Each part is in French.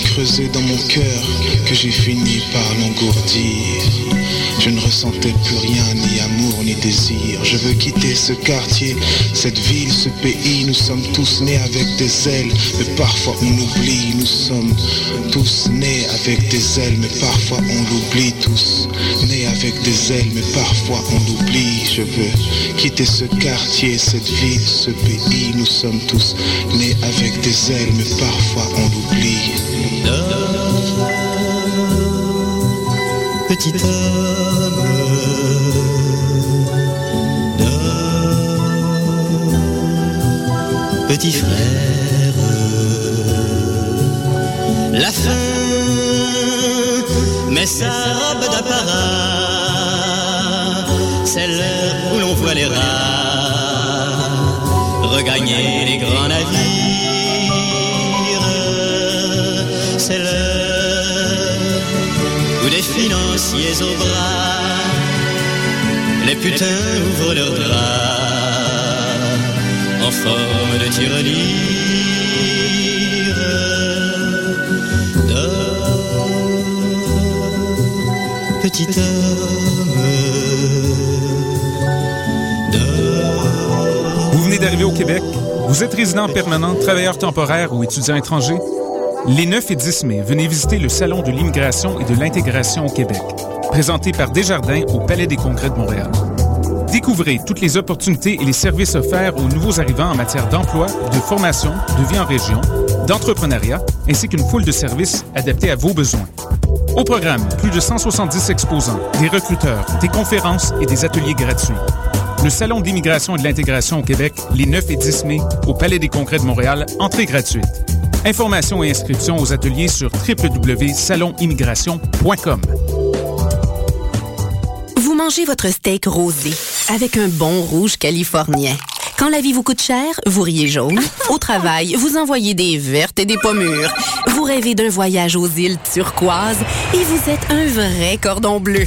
Donc dans mon cœur que j'ai fini par l'engourdir. Je ne ressentais plus rien, ni amour, ni désir. Je veux quitter ce quartier, cette ville, ce pays. Nous sommes tous nés avec des ailes, mais parfois on oublie. Nous sommes tous nés avec des ailes, mais parfois on l'oublie tous. Nés avec des ailes, mais parfois on l'oublie. Je veux quitter ce quartier, cette ville, ce pays. Nous sommes tous nés avec des ailes, mais parfois on l'oublie. Petit homme, petit frère, la faim met sa robe d'apparat, c'est l'heure où l'on voit les rats regagner les grands navires, c'est l'heure où des financiers au bras, les putains ouvrent leurs draps en forme de tirelire. Dors, petit homme. Vous venez d'arriver au Québec? Vous êtes résident permanent, travailleur temporaire ou étudiant étranger? Les 9 et 10 mai, venez visiter le Salon de l'immigration et de l'intégration au Québec, présenté par Desjardins au Palais des Congrès de Montréal. Découvrez toutes les opportunités et les services offerts aux nouveaux arrivants en matière d'emploi, de formation, de vie en région, d'entrepreneuriat, ainsi qu'une foule de services adaptés à vos besoins. Au programme, plus de 170 exposants, des recruteurs, des conférences et des ateliers gratuits. Le Salon d'immigration et de l'intégration au Québec, les 9 et 10 mai, au Palais des Congrès de Montréal, entrée gratuite. Informations et inscriptions aux ateliers sur www.salonimmigration.com. Vous mangez votre steak rosé avec un bon rouge californien. Quand la vie vous coûte cher, vous riez jaune. Au travail, vous envoyez des vertes et des pommures. Vous rêvez d'un voyage aux îles turquoises et vous êtes un vrai cordon bleu.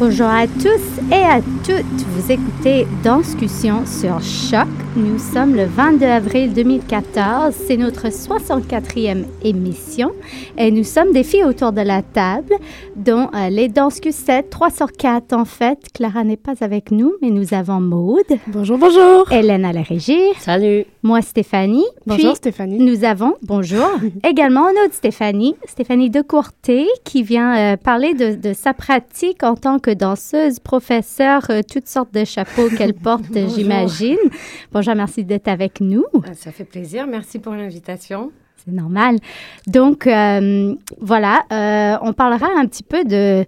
Bonjour à tous et à toutes. Vous écoutez Danscussion sur Choc. Nous sommes le 22 avril 2014. C'est notre 64e émission et nous sommes des filles autour de la table, dont euh, les Danscussettes, 3 sur 4 en fait. Clara n'est pas avec nous, mais nous avons Maude. Bonjour, bonjour. Hélène à la régie. Salut. Moi, Stéphanie. Bonjour, Puis, Stéphanie. Nous avons, bonjour, également une autre Stéphanie, Stéphanie Decourté, qui vient euh, parler de, de sa pratique en tant que danseuse, professeure, euh, toutes sortes de chapeaux qu'elle porte, j'imagine. Bonjour, merci d'être avec nous. Ça fait plaisir. Merci pour l'invitation. C'est normal. Donc, euh, voilà, euh, on parlera un petit peu de,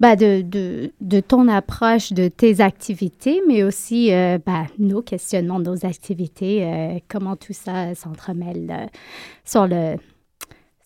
bah, de, de, de ton approche de tes activités, mais aussi euh, bah, nos questionnements, nos activités, comment tout ça s'entremêle sur, le,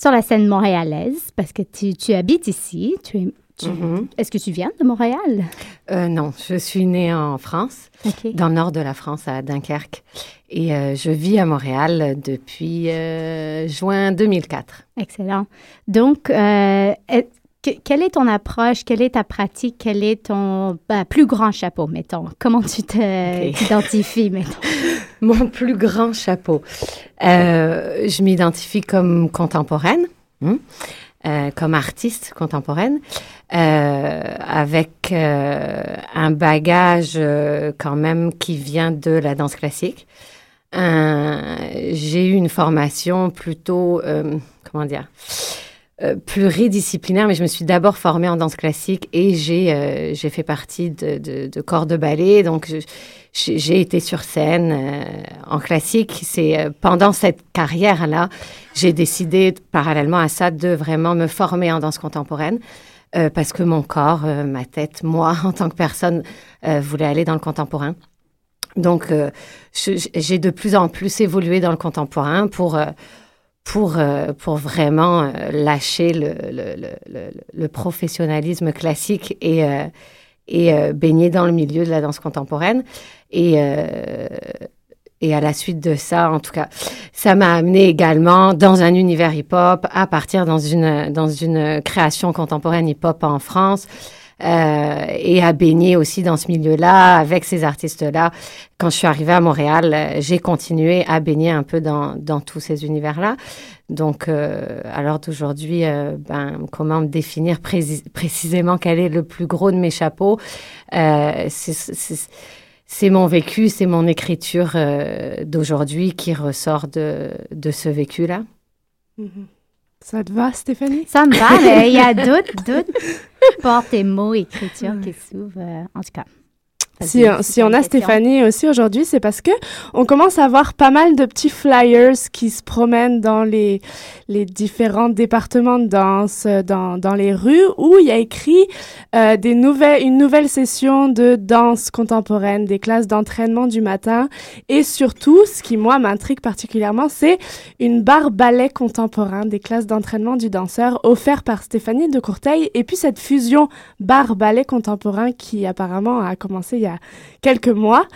sur la scène montréalaise, parce que tu, tu habites ici. Tu es, Mhm. Est-ce que tu viens de Montréal? Euh, non, je suis née en France, dans le nord de la France, à Dunkerque. Et euh, je vis à Montréal depuis euh, juin 2004. Excellent. Donc, quelle est ton approche? Quelle est ta pratique? Quel est ton bah, plus grand chapeau, mettons? Comment tu t'identifies, mettons? Mon plus grand chapeau. Je m'identifie comme contemporaine, hein, euh, comme artiste contemporaine, euh, avec euh, un bagage euh, quand même qui vient de la danse classique. J'ai eu une formation plutôt, euh, comment dire, pluridisciplinaire, mais je me suis d'abord formée en danse classique et j'ai j'ai fait partie de, de, de, corps de ballet. Donc, j'ai été sur scène euh, en classique. C'est euh, pendant cette carrière-là, j'ai décidé, parallèlement à ça, de vraiment me former en danse contemporaine. Euh, parce que mon corps, ma tête, moi, en tant que personne, voulait aller dans le contemporain. Donc, j'ai de plus en plus évolué dans le contemporain pour pour, pour vraiment lâcher le, le, le, le, professionnalisme classique et, euh, et baigner dans le milieu de la danse contemporaine. Et, et à la suite de ça, en tout cas, ça m'a amené également dans un univers hip-hop, à partir dans une, dans une création contemporaine hip-hop en France. Euh, et à baigner aussi dans ce milieu-là avec ces artistes-là. Quand je suis arrivée à Montréal, euh, j'ai continué à baigner un peu dans, dans tous ces univers-là. Donc, euh, alors d'aujourd'hui, euh, ben, comment me définir précisément quel est le plus gros de mes chapeaux euh, C'est mon vécu, c'est mon écriture euh, d'aujourd'hui qui ressort de, de ce vécu-là. Mm -hmm. Ça te va, Stéphanie? Ça me va, mais il y a d'autres, portes et mots, écriture qui s'ouvrent. Euh, en tout cas, si, si on a Stéphanie aussi aujourd'hui, c'est parce que on commence à voir pas mal de petits flyers qui se promènent dans les, les différents départements de danse, dans, dans les rues, où il y a écrit euh, des nouvelles, une nouvelle session de danse contemporaine, des classes d'entraînement du matin, et surtout, ce qui moi m'intrigue particulièrement, c'est une barre ballet contemporain, des classes d'entraînement du danseur offert par Stéphanie de Courteil, et puis cette fusion barre ballet contemporain qui apparemment a commencé il y a quelques mois,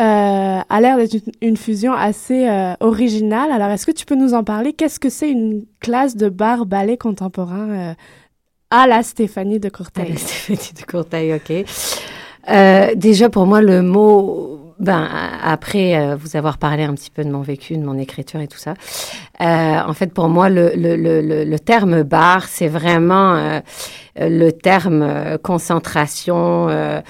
euh, a l'air d'être une, fusion assez euh, originale. Alors, est-ce que tu peux nous en parler? Qu'est-ce que c'est une classe de bar ballet contemporain euh, à la Stéphanie de Courteil? À la Stéphanie de Courteil, ok. Déjà, pour moi, le mot ben, après euh, vous avoir parlé un petit peu de mon vécu, de mon écriture et tout ça, euh, en fait, pour moi, le, le, le, le terme bar, c'est vraiment euh, le terme euh, concentration, euh,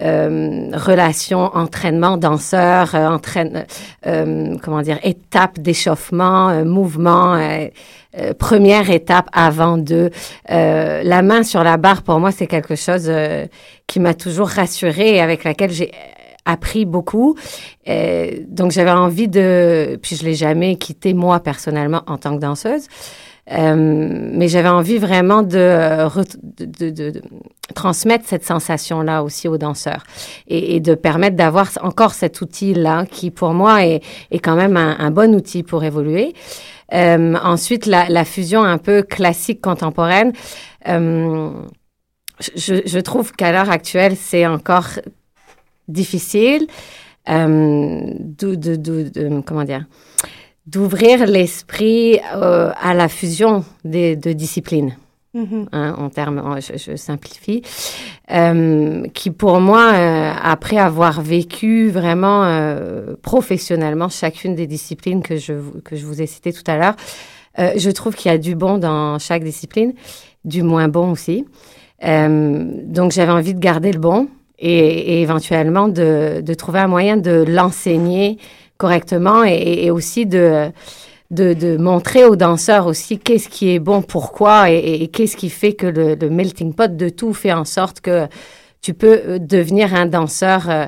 relation, entraînement, danseur, entraîne, comment dire, étape d'échauffement, mouvement. première étape avant de la main sur la barre pour moi c'est quelque chose qui m'a toujours rassurée et avec laquelle j'ai appris beaucoup. Euh, donc, j'avais envie de... Puis, je l'ai jamais quitté, moi, personnellement, en tant que danseuse. Euh, mais j'avais envie vraiment de, transmettre cette sensation-là aussi aux danseurs et, de permettre d'avoir encore cet outil-là qui, pour moi, est, est quand même un, bon outil pour évoluer. Euh, ensuite, la, fusion un peu classique contemporaine. Je, trouve qu'à l'heure actuelle, c'est encore difficile euh, de, de, de, comment dire d'ouvrir l'esprit euh, à la fusion des, de disciplines. Mm -hmm. hein, en termes, je, je simplifie, euh, qui pour moi, après avoir vécu vraiment professionnellement chacune des disciplines que je, que je vous ai citées tout à l'heure, je trouve qu'il y a du bon dans chaque discipline, du moins bon aussi. donc j'avais envie de garder le bon, et, et éventuellement de, de, trouver un moyen de l'enseigner correctement et, et, aussi de, de, de, montrer aux danseurs aussi qu'est-ce qui est bon, pourquoi et, et qu'est-ce qui fait que le, le, melting pot de tout fait en sorte que tu peux euh, devenir un danseur euh,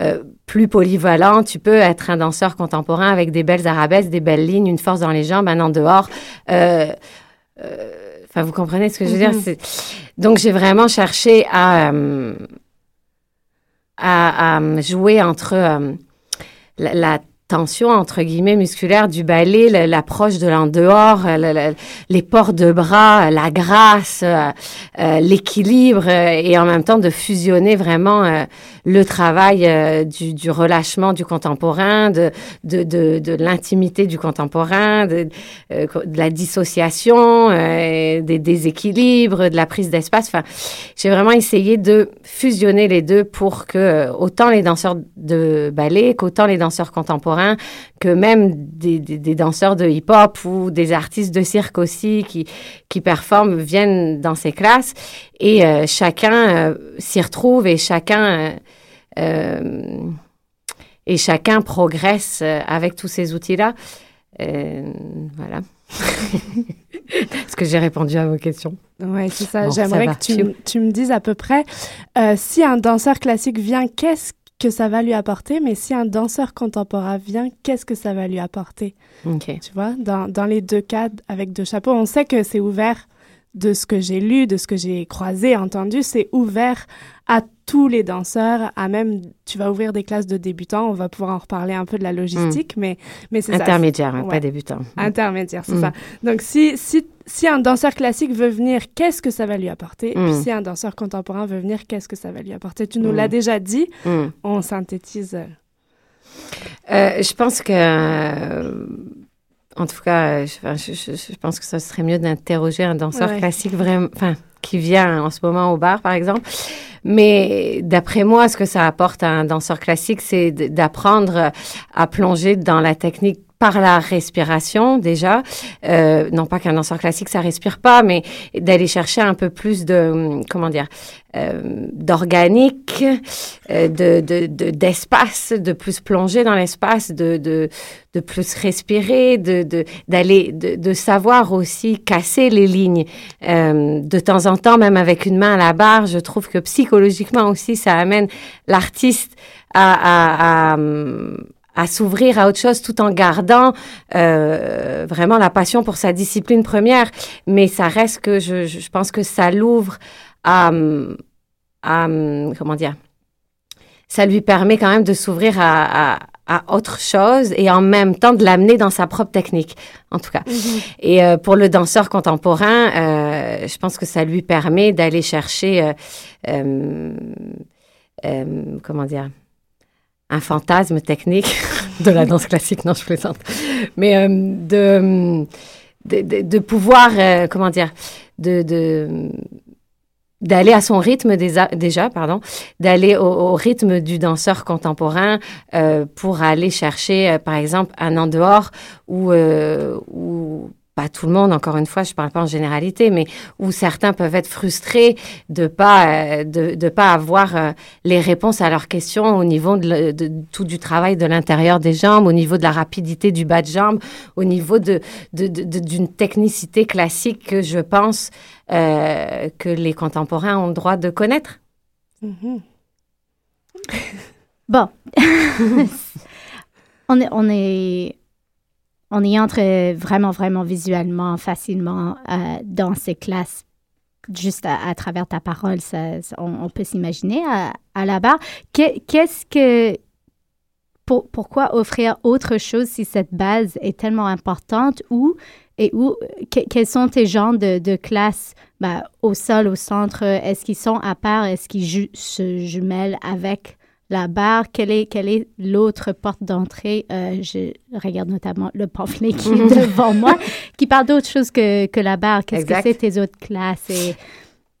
euh, plus polyvalent, tu peux être un danseur contemporain avec des belles arabesques, des belles lignes, une force dans les jambes, un en dehors. Euh, euh, Enfin, vous comprenez ce que je veux mm -hmm. dire? Donc, j'ai vraiment cherché à, euh, à, à jouer entre euh, la, la, tension entre guillemets musculaire du ballet, l'approche de l'en dehors, les ports de bras, la grâce, euh, euh, l'équilibre et en même temps de fusionner vraiment euh, le travail euh, du, relâchement du contemporain, de, de, de, l'intimité du contemporain, de, euh, de la dissociation, des déséquilibres, de la prise d'espace. Enfin, j'ai vraiment essayé de fusionner les deux pour que autant les danseurs de ballet qu'autant les danseurs contemporains que même des, des, des danseurs de hip-hop ou des artistes de cirque aussi qui, qui performent viennent dans ces classes et euh, chacun euh, s'y retrouve et chacun euh, et chacun progresse avec tous ces outils-là. voilà. Est-ce que j'ai répondu à vos questions? Oui, c'est ça. J'aimerais que tu, tu, me dises à peu près si un danseur classique vient, qu'est-ce que ça va lui apporter, mais si un danseur contemporain vient, qu'est-ce que ça va lui apporter? Tu vois, dans, dans les deux cas, avec deux chapeaux, on sait que c'est ouvert de ce que j'ai lu, de ce que j'ai croisé, entendu, c'est ouvert à tous les danseurs, à même, tu vas ouvrir des classes de débutants, on va pouvoir en reparler un peu de la logistique, hmm. mais, mais c'est ça. Intermédiaire, hein, pas débutant. Intermédiaire, c'est hmm. ça. Donc, si, si, si un danseur classique veut venir, qu'est-ce que ça va lui apporter? Puis hmm. si un danseur contemporain veut venir, qu'est-ce que ça va lui apporter? Tu nous l'as déjà dit, on synthétise. Euh, je pense que euh, en tout cas, je, je, pense que ce serait mieux d'interroger un danseur classique vraiment, enfin, qui vient en ce moment au bar, par exemple. Mais d'après moi, ce que ça apporte à un danseur classique, c'est d'apprendre à plonger dans la technique par la respiration déjà. Euh, non pas qu'un danseur classique ça respire pas, mais d'aller chercher un peu plus de comment dire euh, d'organique, euh, de d'espace, de, plus plonger dans l'espace, de, de, de plus respirer, de d'aller de, de, savoir aussi casser les lignes. Euh, de temps en temps, même avec une main à la barre, je trouve que psychologiquement aussi ça amène l'artiste à, à à s'ouvrir à autre chose tout en gardant euh, vraiment la passion pour sa discipline première. Mais ça reste que je, je pense que ça l'ouvre à, à, comment dire, ça lui permet quand même de s'ouvrir à, à, à, autre chose et en même temps de l'amener dans sa propre technique, en tout cas. Mm-hmm. Et euh, pour le danseur contemporain, euh, je pense que ça lui permet d'aller chercher, euh, euh, euh comment dire, un fantasme technique de la danse classique, non, je plaisante, mais euh, de, de, de, pouvoir, euh, comment dire, de, d'aller à son rythme déjà, déjà pardon, d'aller au, rythme du danseur contemporain euh, pour aller chercher, par exemple, un en dehors où, où pas tout le monde, encore une fois, je parle pas en généralité, mais où certains peuvent être frustrés de pas euh, de, de pas avoir euh, les réponses à leurs questions au niveau de, de, tout du travail de l'intérieur des jambes, au niveau de la rapidité du bas de jambe, au niveau de d'une technicité classique que je pense euh, que les contemporains ont le droit de connaître. Mm-hmm. bon, on est on est on y entre vraiment, vraiment visuellement, facilement euh, dans ces classes. Juste à, travers ta parole, ça, on, peut s'imaginer à, la barre. Qu'est-ce que. pourquoi offrir autre chose si cette base est tellement importante ou et où, quels sont tes genres de, de classes bah, au sol, au centre? Est-ce qu'ils sont à part? Est-ce qu'ils se jumellent avec la barre, quelle est, quelle est l'autre porte d'entrée? Euh, je regarde notamment le pamphlet qui est devant moi, qui parle d'autre chose que, que la barre. Qu'est-ce que c'est tes autres classes? Et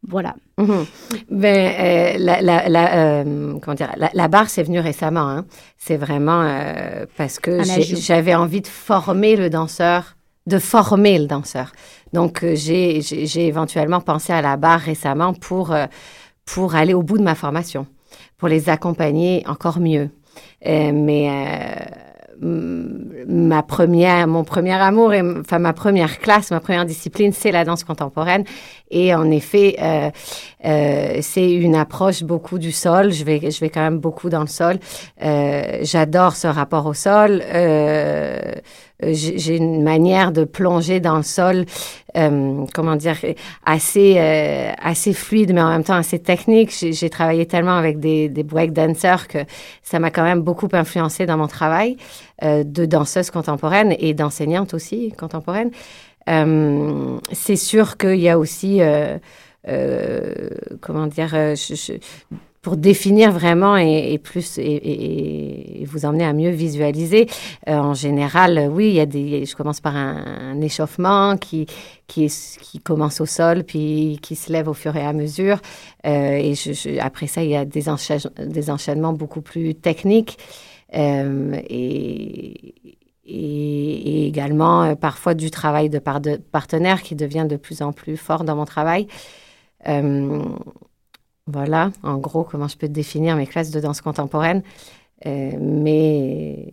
voilà. Mhm. Ben, euh, la, la, la, euh, comment dire, la, barre, c'est venu récemment. Hein. C'est vraiment parce que j'avais envie de former le danseur, de former le danseur. Donc, j'ai éventuellement pensé à la barre récemment pour, pour aller au bout de ma formation pour les accompagner encore mieux. Euh, mais euh, ma première, mon premier amour, et, enfin ma première classe, ma première discipline, c'est la danse contemporaine. Et en effet, euh, euh, c'est une approche beaucoup du sol. Je vais, je vais quand même beaucoup dans le sol. Euh, J'adore ce rapport au sol. Euh, j'ai une manière de plonger dans le sol, euh, comment dire, assez euh, assez fluide, mais en même temps assez technique. J'ai travaillé tellement avec des, des break dancers que ça m'a quand même beaucoup influencé dans mon travail de danseuse contemporaine et d'enseignante aussi contemporaine. Euh, c'est sûr qu'il y a aussi, euh, euh, comment dire, pour définir vraiment et, plus et, vous emmener à mieux visualiser. en général, oui, il y a des. Je commence par un, échauffement qui qui, qui commence au sol puis qui se lève au fur et à mesure. et je, après ça, il y a des, des enchaînements beaucoup plus techniques. et, et, également euh, parfois du travail de, par de partenaire qui devient de plus en plus fort dans mon travail. Euh, voilà, en gros, comment je peux définir mes classes de danse contemporaine. Euh, mais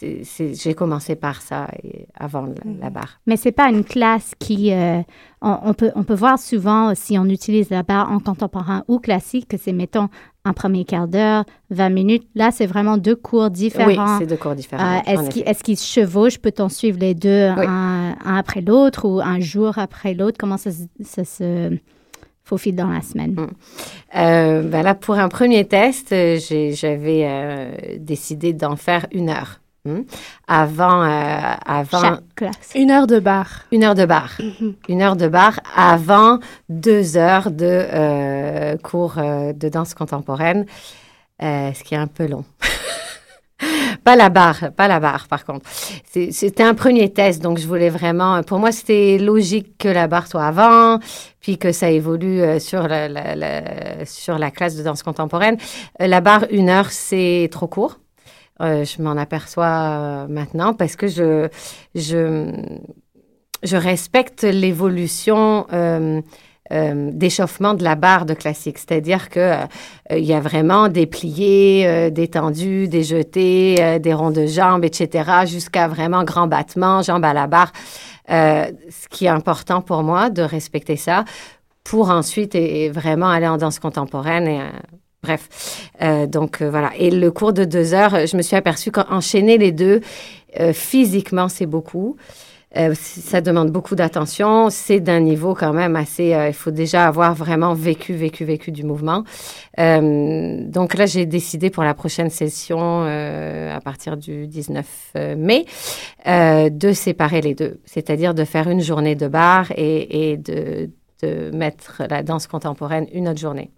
j'ai commencé par ça avant la, mhm. barre. Mais c'est pas une classe qui... Euh, on, peut, on peut voir souvent, si on utilise la barre en contemporain ou classique, que c'est, mettons, un premier quart d'heure, 20 minutes. Là, c'est vraiment deux cours différents. Oui, c'est deux cours différents. Euh, est-ce, qu'ils, se chevauchent? Peut-on suivre les deux un, après l'autre ou un jour après l'autre? Comment ça, ça se faufile dans la semaine? Mm. Euh, ben là, pour un premier test, euh, j'avais euh, décidé d'en faire une heure. Hmm? Avant, avant Chaque classe. Une heure de bar. Une heure de bar. Mm-hmm. Une heure de bar avant deux heures de cours de danse contemporaine, ce qui est un peu long. Pas la barre, pas la barre, par contre. C'était un premier test, donc je voulais vraiment. Pour moi, c'était logique que la barre soit avant, puis que ça évolue euh, sur la, sur la classe de danse contemporaine. Euh, la barre, une heure, c'est trop court. Euh, je m'en aperçois maintenant parce que je, je, je respecte l'évolution euh, d'échauffement de la barre de classique. C'est-à-dire que euh, il y a vraiment des pliés, euh, des tendus, des jetés, des ronds de jambes, etc., jusqu'à vraiment grand battement, jambes à la barre. ce qui est important pour moi, de respecter ça, pour ensuite et, vraiment aller en danse contemporaine et Bref, donc voilà. Et le cours de deux heures, je me suis aperçue qu'enchaîner les deux, physiquement, c'est beaucoup. Euh, ça demande beaucoup d'attention. C'est d'un niveau quand même assez. Euh, il faut déjà avoir vraiment vécu, vécu, vécu du mouvement. Euh, donc là, j'ai décidé pour la prochaine session, à partir du 19 mai, de séparer les deux. C'est-à-dire de faire une journée de bar et, et de, de mettre la danse contemporaine une autre journée.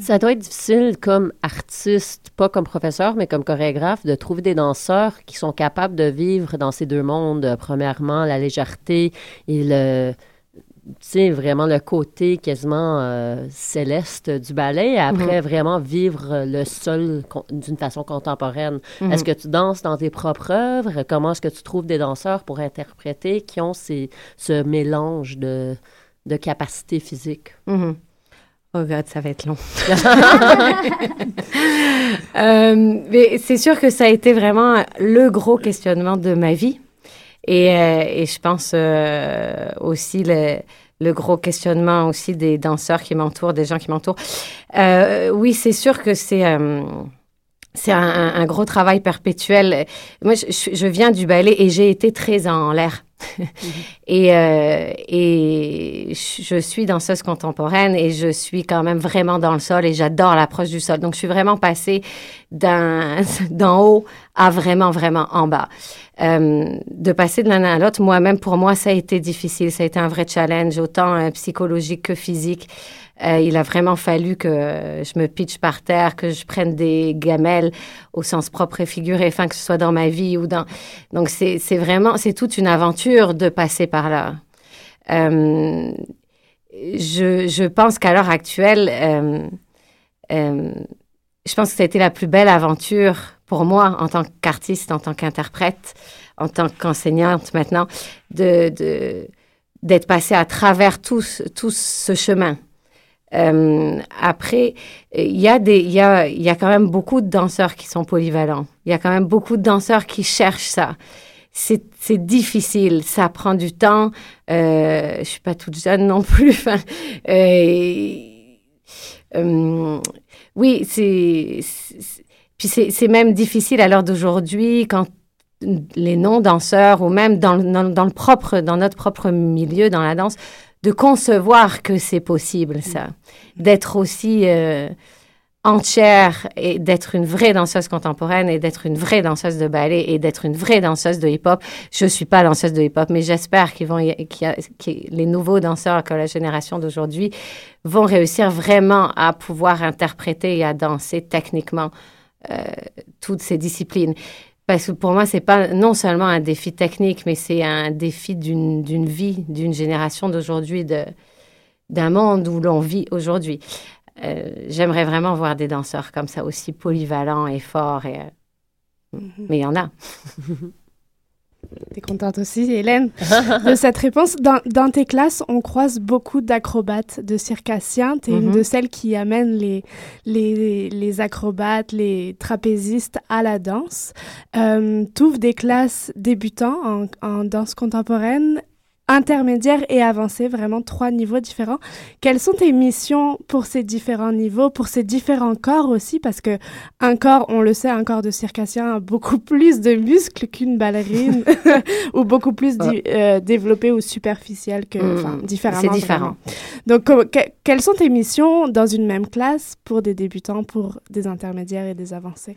Ça doit être difficile comme artiste, pas comme professeur, mais comme chorégraphe, de trouver des danseurs qui sont capables de vivre dans ces deux mondes. Premièrement, la légèreté et le, vraiment le côté quasiment euh, céleste du ballet, et après, mhm. vraiment vivre le sol d'une façon contemporaine. Mhm. Est-ce que tu danses dans tes propres œuvres? Comment est-ce que tu trouves des danseurs pour interpréter qui ont ces, ce mélange de, de capacités physiques? Mhm. Oh God, ça va être long. Euh, mais c'est sûr que ça a été vraiment le gros questionnement de ma vie. Et, euh, je pense euh, aussi le, gros questionnement aussi des danseurs qui m'entourent, des gens qui m'entourent. oui, c'est sûr que c'est un, gros travail perpétuel. Moi, je viens du ballet et j'ai été très en l'air. et, euh, et je suis danseuse contemporaine et je suis quand même vraiment dans le sol et j'adore l'approche du sol. Donc, je suis vraiment passée d'en haut à vraiment, vraiment en bas. Euh, de passer de l'un à l'autre, moi-même, pour moi, ça a été difficile. Ça a été un vrai challenge, autant euh, psychologique que physique. Euh, il a vraiment fallu que je me pitche par terre, que je prenne des gamelles au sens propre et figuré, enfin que ce soit dans ma vie ou dans. Donc c'est vraiment c'est toute une aventure de passer par là. Je, je, pense qu'à l'heure actuelle, je pense que ça a été la plus belle aventure pour moi en tant qu'artiste, en tant qu'interprète, en tant qu'enseignante maintenant, de d'être passée à travers tout, tout ce chemin. Euh, après, il y, a des, y a, y a quand même beaucoup de danseurs qui sont polyvalents. Il y a quand même beaucoup de danseurs qui cherchent ça. C'est, c'est difficile, ça prend du temps. Euh, je suis pas toute jeune non plus. euh, euh, oui, c'est, puis c'est, c'est même difficile à l'heure d'aujourd'hui quand les non-danseurs ou même dans, dans, dans, le propre, dans notre propre milieu, dans la danse, de concevoir que c'est possible, ça. D'être aussi euh, entière et d'être une vraie danseuse contemporaine et d'être une vraie danseuse de ballet et d'être une vraie danseuse de hip-hop. Je suis pas danseuse de hip-hop, mais j'espère qu'ils vont, les nouveaux danseurs que la génération d'aujourd'hui vont réussir vraiment à pouvoir interpréter et à danser techniquement toutes ces disciplines. Parce que pour moi, c'est pas non seulement un défi technique, mais c'est un défi d'une vie, d'une génération d'aujourd'hui, d'un monde où l'on vit aujourd'hui. Euh, j'aimerais vraiment voir des danseurs comme ça, aussi polyvalents et forts. Et, euh, mm-hmm. Mais il y en a. T'es contente aussi, Hélène, de cette réponse. Dans, dans, tes classes, on croise beaucoup d'acrobates, de circassiens. Tu es une Mhm. de celles qui amènent les, les, les acrobates, les trapézistes à la danse. Euh, des classes débutants en, en danse contemporaine, intermédiaire et avancée, vraiment trois niveaux différents. Quelles sont tes missions pour ces différents niveaux, pour ces différents corps aussi? Parce que un corps, on le sait, un corps de circassien a beaucoup plus de muscles qu'une ballerine ou beaucoup plus euh, développé ou superficiel que, Mm. enfin, différemment. C'est différent. vraiment. Donc, que- quelles sont tes missions dans une même classe pour des débutants, pour des intermédiaires et des avancés?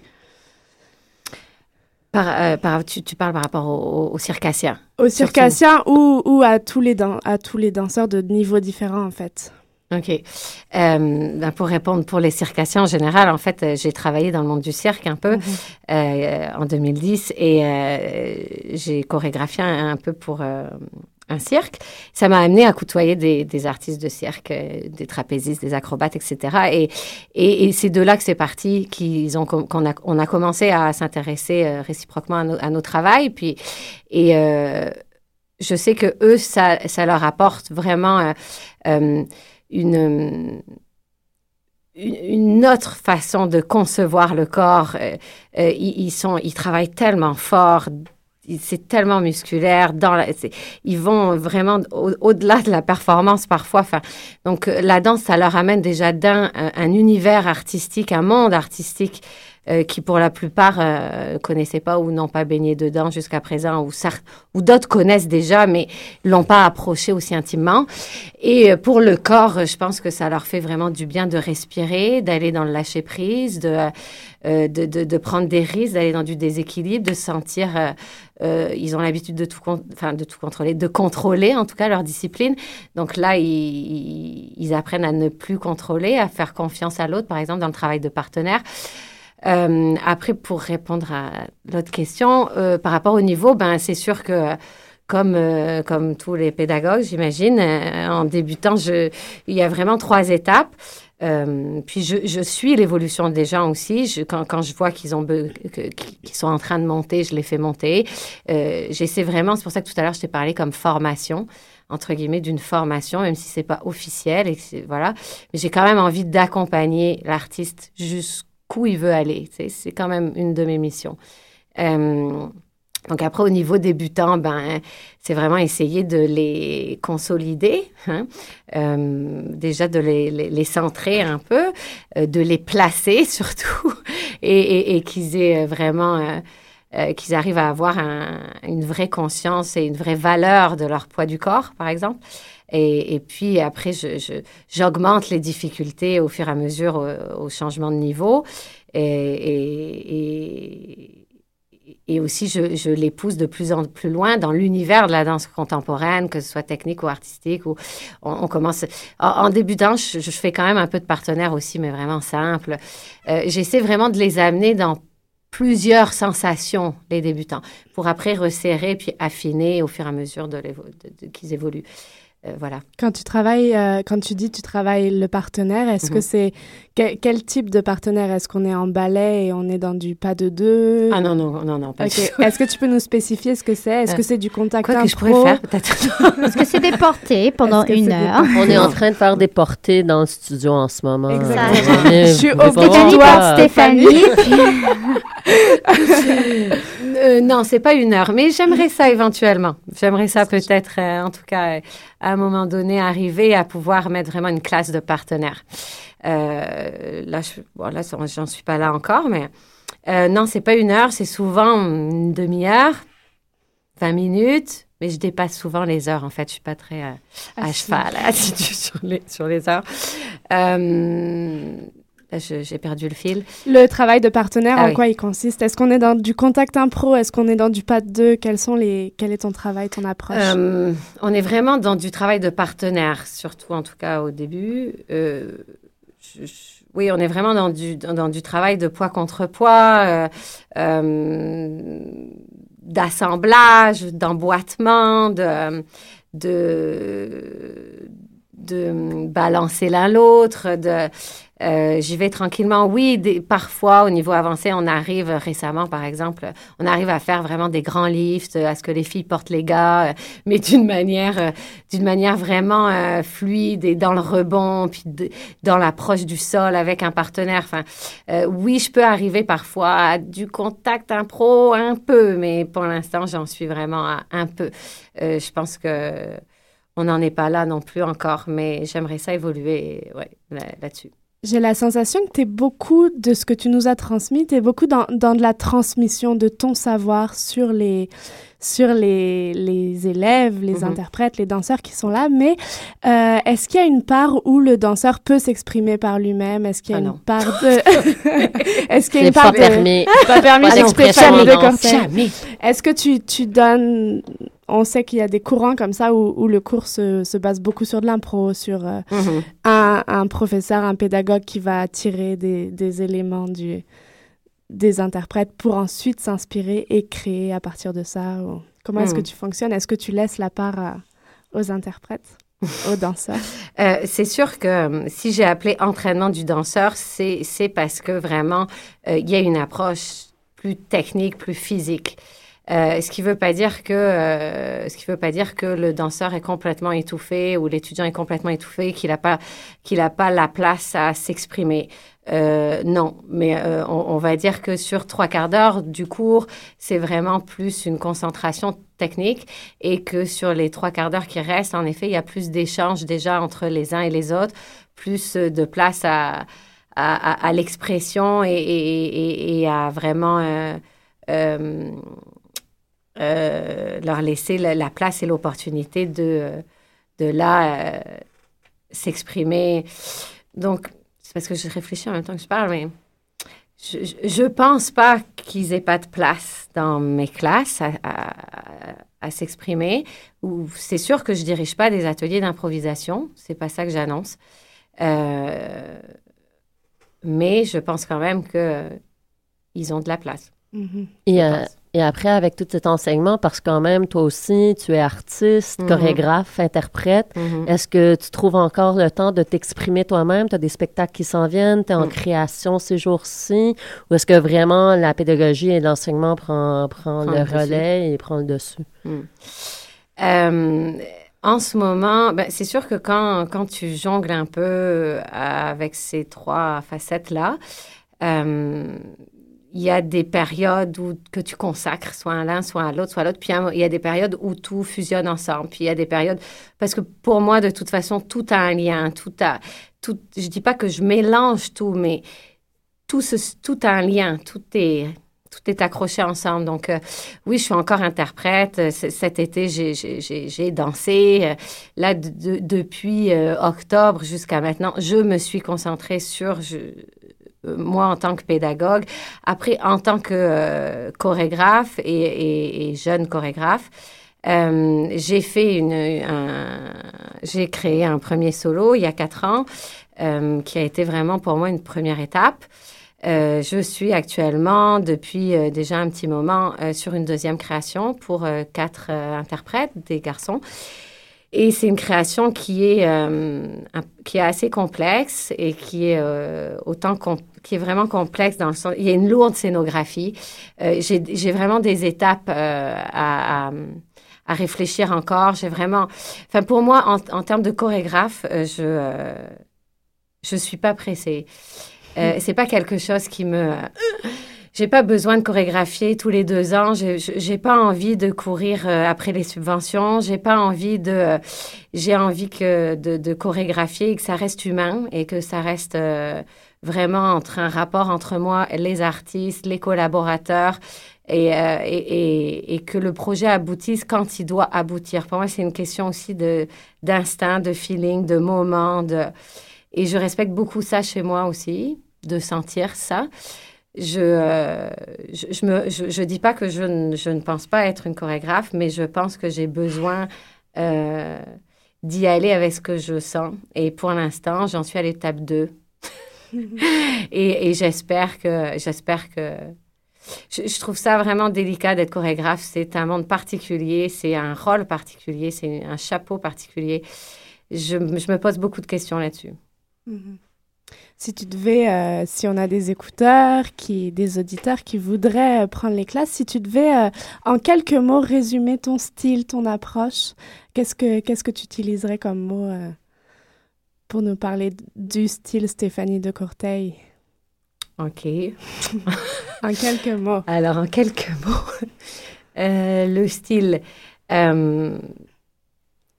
Par, euh, par- tu, tu parles par rapport aux au, circassiens. Aux circassiens ou, ou à, tous les à tous les danseurs de niveaux différents, en fait. OK. Euh, ben, pour répondre pour les circassiens en général, en fait, euh, j'ai travaillé dans le monde du cirque un peu euh, en 2010 et j'ai chorégraphié un, un peu pour un cirque. Ça m'a amené à côtoyer des, artistes de cirque, euh, des trapézistes, des acrobates, etc. Et, c'est de là que c'est parti ont qu'on a, commencé à s'intéresser euh, réciproquement à nos, travails. Puis, et euh, je sais que eux, ça, leur apporte vraiment une, autre façon de concevoir le corps. Ils travaillent tellement fort. C'est tellement musculaire. Dans la- ils vont vraiment au- au-delà de la performance parfois. Enfin, donc, euh, la danse, ça leur amène déjà d'un un, un univers artistique, un monde artistique euh, qui, pour la plupart, euh, connaissaient pas ou n'ont pas baigné dedans jusqu'à présent, ou, ou d'autres connaissent déjà, mais l'ont pas approché aussi intimement. Et euh, pour le corps, je pense que ça leur fait vraiment du bien de respirer, d'aller dans le lâcher prise, de, euh, de, de, prendre des risques, d'aller dans du déséquilibre, de se sentir. euh, euh, ils ont l'habitude de tout, enfin, de tout contrôler, de contrôler en tout cas leur discipline. Donc là, ils- ils apprennent à ne plus contrôler, à faire confiance à l'autre, par exemple, dans le travail de partenaire. Euh, après, pour répondre à l'autre question, euh, par rapport au niveau, ben, c'est sûr que comme, euh, comme tous les pédagogues, j'imagine, euh, en débutant, je, il y a vraiment trois étapes. Euh, puis je, je suis l'évolution des gens aussi. Je, quand, quand je vois qu'ils ont qu'ils sont en train de monter, je les fais monter. Euh, J'essaie vraiment, c'est pour ça que tout à l'heure je t'ai parlé comme formation entre guillemets d'une formation, même si c'est pas officiel et voilà. Mais j'ai quand même envie d'accompagner l'artiste il veut aller. C'est quand même une de mes missions. Euh, donc après, au niveau débutant, ben, c'est vraiment essayer de les consolider, hein. Euh, déjà de les, les, centrer un peu, euh, de les placer surtout, et, qu'ils aient vraiment, qu'ils arrivent à avoir un- une vraie conscience et une vraie valeur de leur poids du corps, par exemple. Et, puis après, j'augmente les difficultés au fur et à mesure au, au changement de niveau. Et, aussi, je, les pousse de plus en plus loin dans l'univers de la danse contemporaine, que ce soit technique ou artistique. On, commence en, débutant, je, fais quand même un peu de partenaire aussi, mais vraiment simple. Euh, j'essaie vraiment de les amener dans plusieurs sensations, les débutants, pour après resserrer puis affiner au fur et à mesure qu'ils évoluent. Euh, voilà. Quand tu travailles, euh, quand tu dis tu travailles le partenaire, est-ce que Mhm. c'est quel, quel type de partenaire? Est-ce qu'on est en ballet et on est dans du pas de deux? Ah non, non, non, non, pas Ok. du tout. Est-ce que tu peux nous spécifier ce que c'est? Est-ce Euh, que c'est du contact Quoi que je impro? pourrais faire, peut-être. Est-ce que c'est déporté pendant Est-ce que une heure? On est en train de faire des portées dans le studio en ce moment. Exactement. Je suis au Stéphanie Stéphanie. Euh, non, c'est pas une heure, mais j'aimerais ça éventuellement. J'aimerais ça peut-être, euh, en tout cas, euh, à un moment donné, arriver à pouvoir mettre vraiment une classe de partenaires. Euh, là, je, bon, là, j'en suis pas là encore, mais euh, non, c'est pas une heure, c'est souvent une demi-heure, 20 minutes, mais je dépasse souvent les heures. En fait, je suis pas très euh, à cheval, assidue sur les sur les heures. Euh, là, j'ai perdu le fil. Le travail de partenaire, Ah en oui. quoi il consiste? Est-ce qu'on est dans du contact impro? Est-ce qu'on est dans du pas de deux? Quels sont les Quel est ton travail, ton approche? Euh, on est vraiment dans du travail de partenaire, surtout en tout cas au début. Euh, je- je- oui, on est vraiment dans du, dans, dans du travail de poids contre poids, euh, euh, d'assemblage, d'emboîtement, de, de, de balancer l'un l'autre, de euh, j'y vais tranquillement. Oui, parfois, au niveau avancé, on arrive récemment, par exemple, on arrive à faire vraiment des grands lifts, à ce que les filles portent les gars, euh, mais d'une manière, euh, d'une manière vraiment fluide et dans le rebond, puis dans l'approche du sol avec un partenaire. Enfin, oui, je peux arriver parfois à du contact impro un peu, mais pour l'instant, j'en suis vraiment à un peu. je pense que on n'en est pas là non plus encore, mais j'aimerais ça évoluer là-dessus. J'ai la sensation que tu es beaucoup de ce que tu nous as transmis, tu es beaucoup dans, dans, de la transmission de ton savoir sur les, sur les, les élèves, les mhm. interprètes, les danseurs qui sont là. Mais euh, est-ce qu'il y a une part où le danseur peut s'exprimer par lui-même? Est-ce qu'il y a ah une part de... est-ce qu'il y a une part pas Permis. Pas permis d'expression de Est-ce que tu, tu donnes on sait qu'il y a des courants comme ça où, le cours se, base beaucoup sur de l'impro, sur euh, mhm. un, professeur, un pédagogue qui va tirer des, éléments du, des interprètes pour ensuite s'inspirer et créer à partir de ça. comment est-ce que mhm. tu fonctionnes? Est-ce que tu laisses la part aux interprètes aux danseurs? Euh, C'est sûr que euh, si j'ai appelé entraînement du danseur, c'est parce que vraiment, il y a une approche plus technique, plus physique. Euh, ce qui veut pas dire que euh, ce qui veut pas dire que le danseur est complètement étouffé ou l'étudiant est complètement étouffé qu'il n'a pas qu'il a pas la place à s'exprimer. Euh, non, mais on, va dire que sur trois quarts d'heure du cours, c'est vraiment plus une concentration technique et que sur les trois quarts d'heure qui restent, en effet, il y a plus d'échanges déjà entre les uns et les autres, plus de place à, à, l'expression et, et, et, à vraiment euh, leur laisser la, place et l'opportunité de, de là euh, s'exprimer. Donc, c'est parce que je réfléchis en même temps que je parle, mais je ne pense pas qu'ils aient pas de place dans mes classes à, à, s'exprimer. Ou c'est sûr que je dirige pas des ateliers d'improvisation, c'est pas ça que j'annonce. Euh, mais je pense quand même que ils ont de la place. Mm-hmm. Et et après, avec tout cet enseignement, parce que quand même, toi aussi, tu es artiste, mhm. chorégraphe, interprète, mhm. est-ce que tu trouves encore le temps de t'exprimer toi-même? Tu as des spectacles qui s'en viennent, tu es en mhm. création ces jours-ci, ou est-ce que vraiment la pédagogie et l'enseignement prend, prend, le, relais et prend le dessus? Euh, en ce moment, ben, c'est sûr que quand, quand tu jongles un peu avec ces trois facettes-là, euh, il y a des périodes où, que tu consacres soit à l'un, soit à l'autre, soit à l'autre. Puis il y a des périodes où tout fusionne ensemble. Puis il y a des périodes... Parce que pour moi, de toute façon, tout a un lien. Tout a... Tout, je dis pas que je mélange tout, mais tout, ce, tout a un lien. Tout est, tout est accroché ensemble. Donc, euh, oui, je suis encore interprète. Cet été, j'ai dansé. Euh, là, depuis euh, octobre jusqu'à maintenant, je me suis concentrée sur... Euh, moi en tant que pédagogue, après en tant que euh, chorégraphe et, jeune chorégraphe, euh, j'ai fait une, j'ai créé un premier solo il y a quatre ans, qui a été vraiment pour moi une première étape. je suis actuellement, depuis déjà un petit moment, sur une deuxième création pour quatre interprètes, des garçons. Et c'est une création qui est, qui est assez complexe et qui est autant qui est vraiment complexe dans le sens, il y a une lourde scénographie. Euh, j'ai vraiment des étapes euh, à, à, à, réfléchir encore. J'ai vraiment, enfin pour moi, en, en termes de chorégraphe, euh, je euh, je suis pas pressée. Euh, c'est pas quelque chose qui me j'ai pas besoin de chorégraphier tous les deux ans. J'ai pas envie de courir après les subventions. J'ai pas envie de. J'ai envie que de, chorégraphier et que ça reste humain et que ça reste vraiment entre un rapport entre moi, les artistes, les collaborateurs, et, euh, et, et, que le projet aboutisse quand il doit aboutir. Pour moi, c'est une question aussi de d'instinct, de feeling, de moment. De... Et je respecte beaucoup ça chez moi aussi, de sentir ça. Je euh, je, me, je, dis pas que je ne, je ne pense pas être une chorégraphe, mais je pense que j'ai besoin euh, d'y aller avec ce que je sens. Et pour l'instant, j'en suis à l'étape 2. et, j'espère que, j'espère que, je, trouve ça vraiment délicat d'être chorégraphe. C'est un monde particulier, c'est un rôle particulier, c'est un chapeau particulier. je, me pose beaucoup de questions là-dessus. Mhm. Si tu devais, euh, si on a des écouteurs, qui, des auditeurs qui voudraient euh, prendre les classes, si tu devais euh, en quelques mots résumer ton style, ton approche, qu'est-ce que qu'est-ce que tu utiliserais comme mot pour nous parler du style Stéphanie de Courteil? Ok. en quelques mots. Alors en quelques mots, le style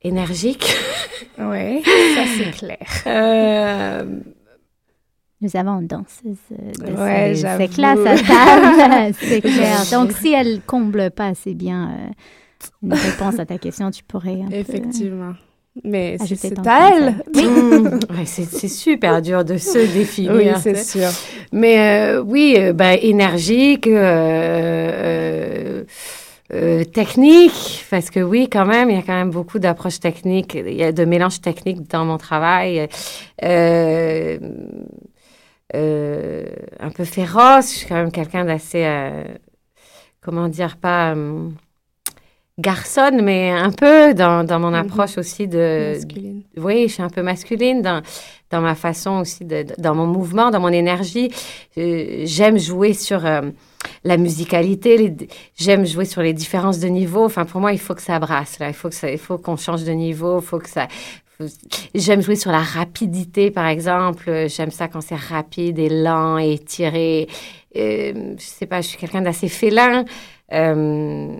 énergique. Oui, ça c'est clair. Nous avons une danseuse de ouais, ces, classes à table, c'est clair. Donc, si elle comble pas assez bien euh, une réponse à ta question, tu pourrais un Effectivement. Mais c'est à elle. Mmh. c'est super dur de se définir. Oui, c'est sûr. Mais euh, oui, euh, ben, énergique, technique, parce que oui, quand même, il y a quand même beaucoup d'approches techniques, il y a de mélanges techniques dans mon travail. Euh, un peu féroce. Je suis quand même quelqu'un d'assez, euh, comment dire, pas euh, garçonne, mais un peu dans, dans mon mhm. approche aussi de... Masculine. Oui, je suis un peu masculine dans, dans ma façon aussi, de, dans mon mouvement, dans mon énergie. J'aime jouer sur la musicalité, j'aime jouer sur les différences de niveau. Enfin, pour moi, il faut que ça brasse. Là. Il faut que ça, il faut qu'on change de niveau. Il faut que ça, J'aime jouer sur la rapidité, par exemple. J'aime ça quand c'est rapide et lent et tiré. Euh, je sais pas, je suis quelqu'un d'assez félin euh,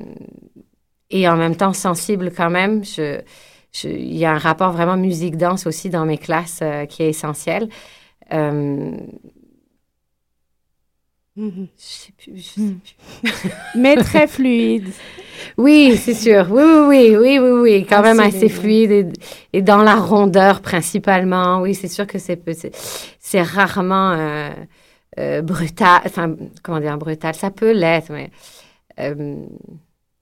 et en même temps sensible quand même. Il y a un rapport vraiment musique-danse aussi dans mes classes euh, qui est essentiel. Mhm. Je sais plus, je sais mhm. plus. Mais très fluide. Oui, c'est sûr. Oui, oui, oui, oui, oui, quand même assez fluide et, dans la rondeur principalement. Oui, c'est sûr que c'est c'est rarement euh, euh, brutal. Enfin, comment dire brutal? Ça peut l'être, mais euh,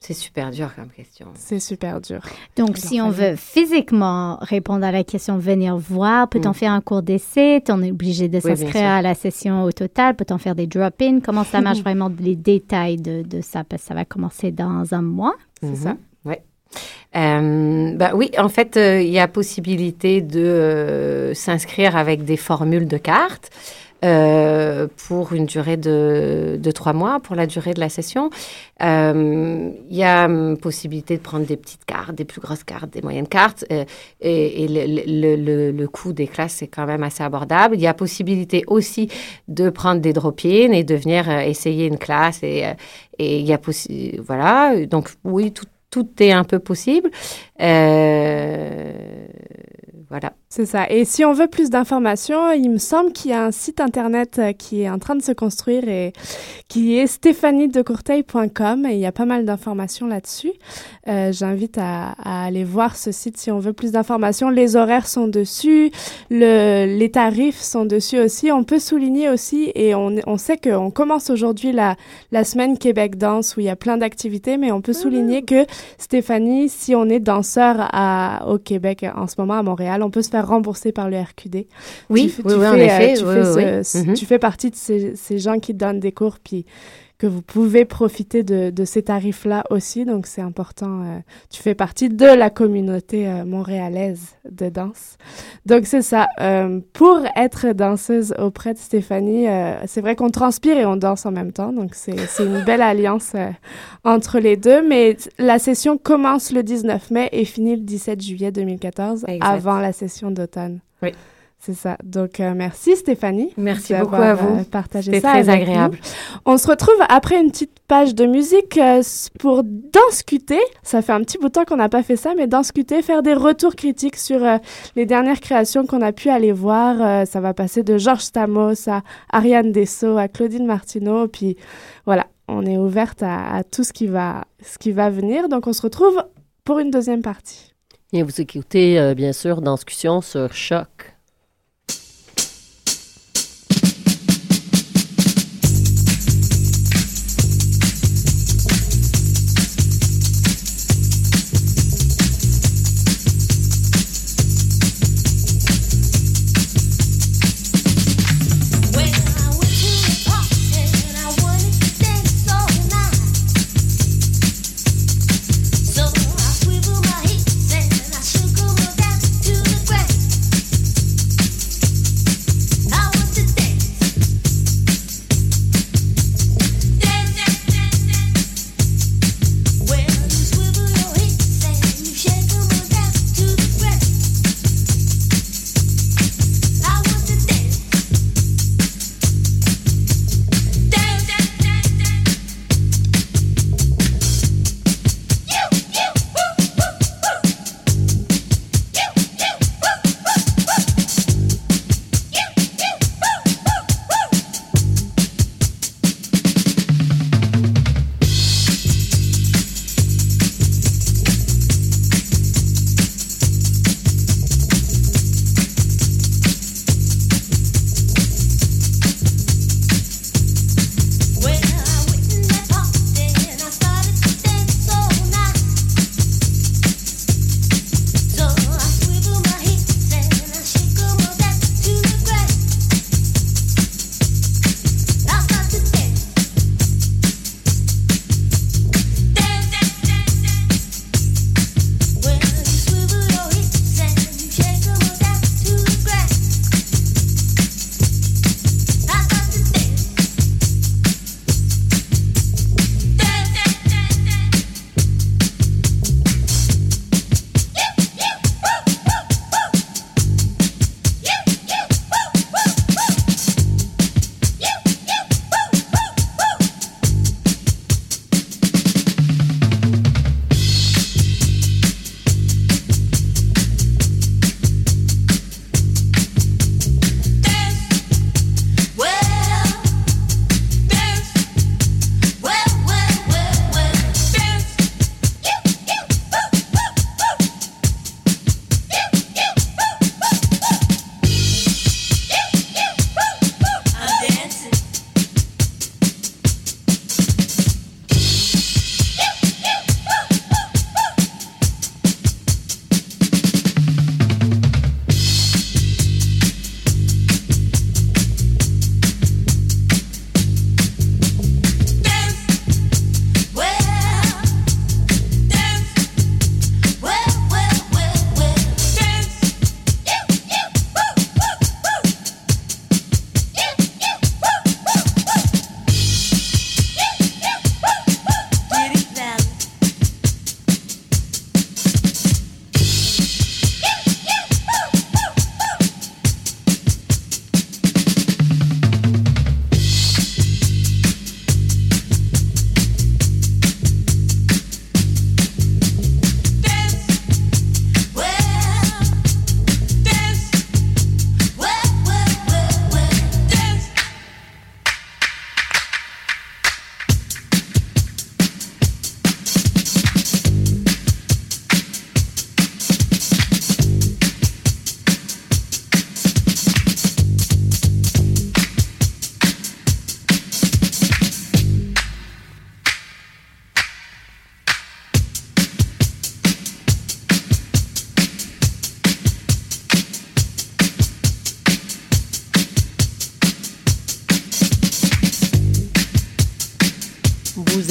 c'est super dur comme question. C'est super dur. Donc, si on veut physiquement répondre à la question venir voir, peut-on mm. faire un cours d'essai? On est obligé de s'inscrire à la session au total? Peut-on faire des drop-in? Comment ça marche vraiment les détails de, de, ça? Parce que ça va commencer dans un mois, c'est mm-hmm. ça? Oui. Euh, bah oui, en fait, euh, il y a possibilité de euh, s'inscrire avec des formules de cartes. Euh, pour une durée de, de, trois mois, pour la durée de la session. Euh, il y a hum, possibilité de prendre des petites cartes, des plus grosses cartes, des moyennes cartes, euh, et, et le, le, le, coût des classes est quand même assez abordable. Il y a possibilité aussi de prendre des drop-in et de venir essayer une classe, et, il y a possibilité, voilà, donc oui, tout, tout est un peu possible. Euh, voilà. C'est ça. Et si on veut plus d'informations, il me semble qu'il y a un site internet euh, qui est en train de se construire et qui est stéphaniedecourteil.com et il y a pas mal d'informations là-dessus. Euh, J'invite à, à, aller voir ce site si on veut plus d'informations. Les horaires sont dessus, le, les tarifs sont dessus aussi. On peut souligner aussi, et on, on sait qu'on commence aujourd'hui la, la semaine Québec Danse où il y a plein d'activités, mais on peut souligner que Stéphanie, si on est danseur à, au Québec en ce moment à Montréal, on peut se faire remboursé par le RQD. Oui, tu, oui, en effet. tu, fais partie de ces, ces, gens qui donnent des cours, puis que vous pouvez profiter de, de ces tarifs-là aussi. Donc, c'est important. Euh, tu fais partie de la communauté euh, montréalaise de danse. Donc, c'est ça. Euh, pour être danseuse auprès de Stéphanie, c'est vrai qu'on transpire et on danse en même temps. Donc, c'est une belle alliance entre les deux. Mais la session commence le 19 mai et finit le 17 juillet 2014, avant la session d'automne. Oui. C'est ça. Donc, euh, merci Stéphanie. Merci beaucoup à vous. Euh, partagé ça. très agréable. On se retrouve après une petite page de musique euh, pour danscuter. Ça fait un petit bout de temps qu'on n'a pas fait ça, mais danscuter, faire des retours critiques sur les dernières créations qu'on a pu aller voir. ça va passer de Georges Stamos à Ariane Dessau, à Claudine Martineau. Puis voilà, on est ouverte à, à, tout ce qui, va, ce qui va venir. Donc, on se retrouve pour une deuxième partie. Et vous écoutez, bien sûr, Danscussion sur Choc.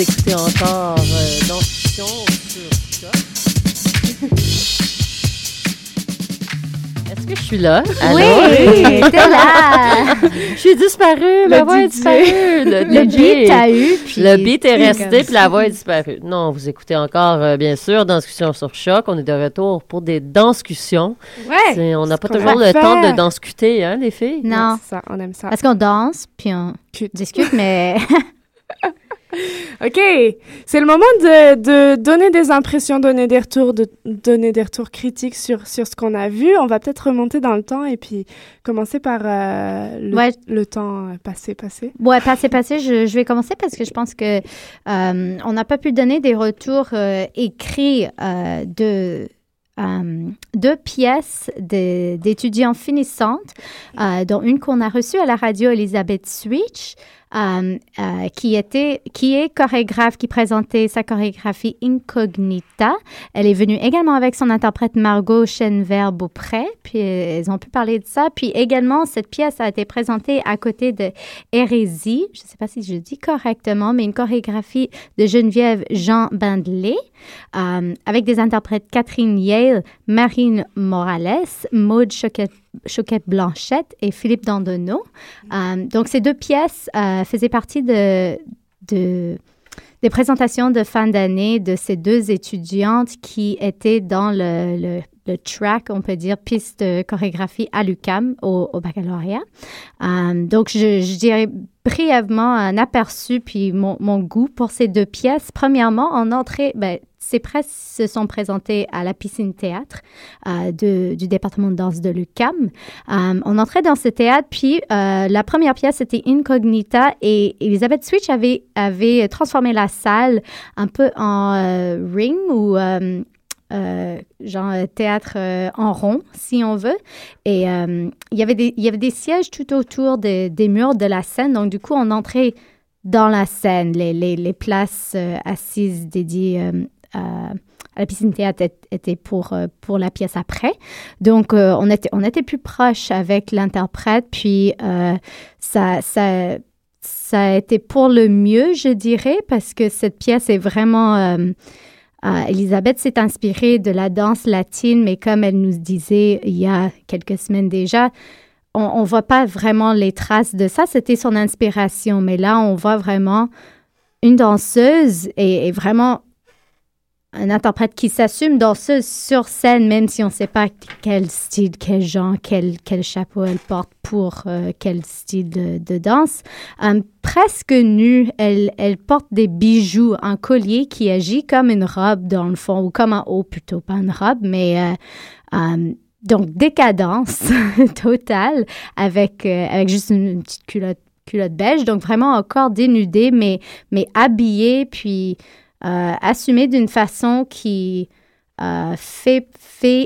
Vous écoutez encore euh, dans sur Est-ce que je suis là? Oui, t'es là! je suis disparue, ma voix est disparue. Le, le beat a eu, puis... Le beat est resté, puis la voix est disparue. Non, vous écoutez encore, euh, bien sûr, Danscussion sur Choc. On est de retour pour des danscussions. Ouais! On n'a pas toujours le temps de danscuter, hein, les filles? Non. Ça, on aime ça. Parce qu'on danse, puis on discute, mais... OK, c'est le moment de, de, donner des impressions, donner des retours, de donner des retours critiques sur, sur ce qu'on a vu. On va peut-être remonter dans le temps et puis commencer par euh, le, Ouais. le temps passé, passé. Ouais, passé, passé, je, je vais commencer parce que je pense que euh, on n'a pas pu donner des retours euh, écrits euh, de euh, deux pièces de- d'étudiants finissantes, euh, dont une qu'on a reçue à la radio, Elisabeth Switch, euh, euh, qui, était, qui est chorégraphe, qui présentait sa chorégraphie Incognita. Elle est venue également avec son interprète Margot Chenvert-Beaupré, puis euh, elles ont pu parler de ça. Puis également, cette pièce a été présentée à côté de Hérésie, je ne sais pas si je dis correctement, mais une chorégraphie de Geneviève Jean Bindelet, euh, avec des interprètes Catherine Yale, Marine Morales, Maude Choquette, Choquette Blanchette et Philippe Dandonneau. Donc, ces deux pièces euh, faisaient partie de, de- des présentations de fin d'année de ces deux étudiantes qui étaient dans le- le track, on peut dire, piste de chorégraphie à l'UCAM au, au baccalauréat. Euh, donc, je, dirais brièvement un aperçu puis mon, goût pour ces deux pièces. Premièrement, en entrée, ben, ces pièces se sont présentées à la piscine théâtre euh, du département de danse de l'UCAM. Euh, on entrait dans ce théâtre, puis euh, la première pièce était Incognita et Elisabeth Switch avait, avait transformé la salle un peu en euh, ring ou euh, genre euh, théâtre euh, en rond, si on veut. Et il, y avait des, sièges tout autour des- murs de la scène. Donc, du coup, on entrait dans la scène. Les, places assises dédiées à, la piscine théâtre étaient pour, la pièce après. Donc, on, était, plus proche avec l'interprète. Puis, ça... ça a été pour le mieux, je dirais, parce que cette pièce est vraiment... euh, Elisabeth s'est inspirée de la danse latine, mais comme elle nous disait il y a quelques semaines déjà, on ne voit pas vraiment les traces de ça. C'était son inspiration, mais là, on voit vraiment une danseuse et, et vraiment un interprète qui s'assume danseuse sur scène, même si on ne sait pas quel style, quel genre, quel, quel chapeau elle porte pour euh, quel style de, danse. Euh, presque nue, elle, elle porte des bijoux, un collier qui agit comme une robe dans le fond, ou comme un haut plutôt, pas une robe, mais euh, donc décadence totale avec, avec juste une, une petite culotte, culotte beige, donc vraiment encore dénudée, mais, mais habillée, puis euh, assumée d'une façon qui euh, fait,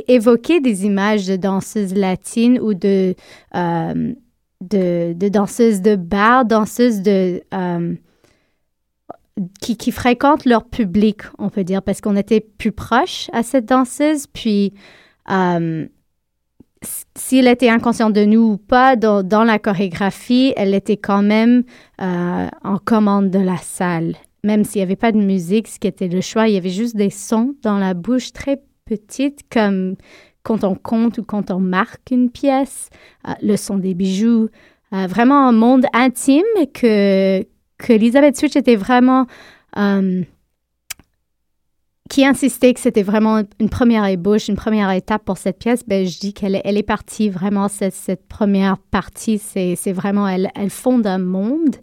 évoquer des images de danseuses latines ou de, euh, de, danseuses de bar, danseuses de, euh, qui, fréquentent leur public, on peut dire, parce qu'on était plus proche à cette danseuse. Puis, s- si elle était inconsciente de nous ou pas, dans, la chorégraphie, elle était quand même en commande de la salle. Même s'il n'y avait pas de musique, ce qui était le choix, il y avait juste des sons dans la bouche très petites, comme quand on compte ou quand on marque une pièce, euh, le son des bijoux, euh, vraiment un monde intime que, que Elizabeth Switch était vraiment... euh, qui insistait que c'était vraiment une première ébauche, une première étape pour cette pièce, ben, je dis qu'elle est, partie vraiment, cette, première partie, c'est vraiment, elle, elle fonde un monde.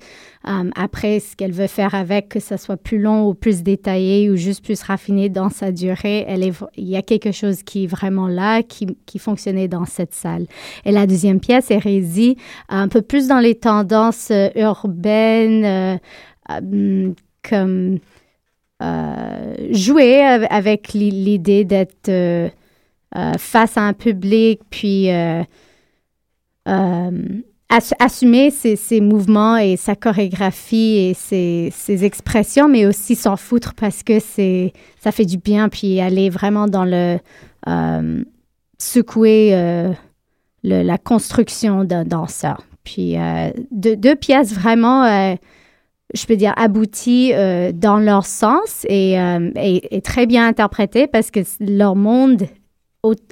Euh, après, ce qu'elle veut faire avec, que ça soit plus long ou plus détaillé ou juste plus raffiné dans sa durée, il y a quelque chose qui est vraiment là, qui, fonctionnait dans cette salle. Et la deuxième pièce, Hérésie, un peu plus dans les tendances euh, urbaines, euh, comme jouer av- avec l'i- l'idée d'être euh, euh, face à un public, puis euh, euh, ass- assumer ses, mouvements et sa chorégraphie et ses, expressions, mais aussi s'en foutre parce que ça fait du bien, puis aller vraiment dans le euh, secouer euh, la construction d'un danseur. Puis euh, deux, pièces vraiment euh, je peux dire, aboutis euh, dans leur sens et, et, très bien interprétés parce que leur monde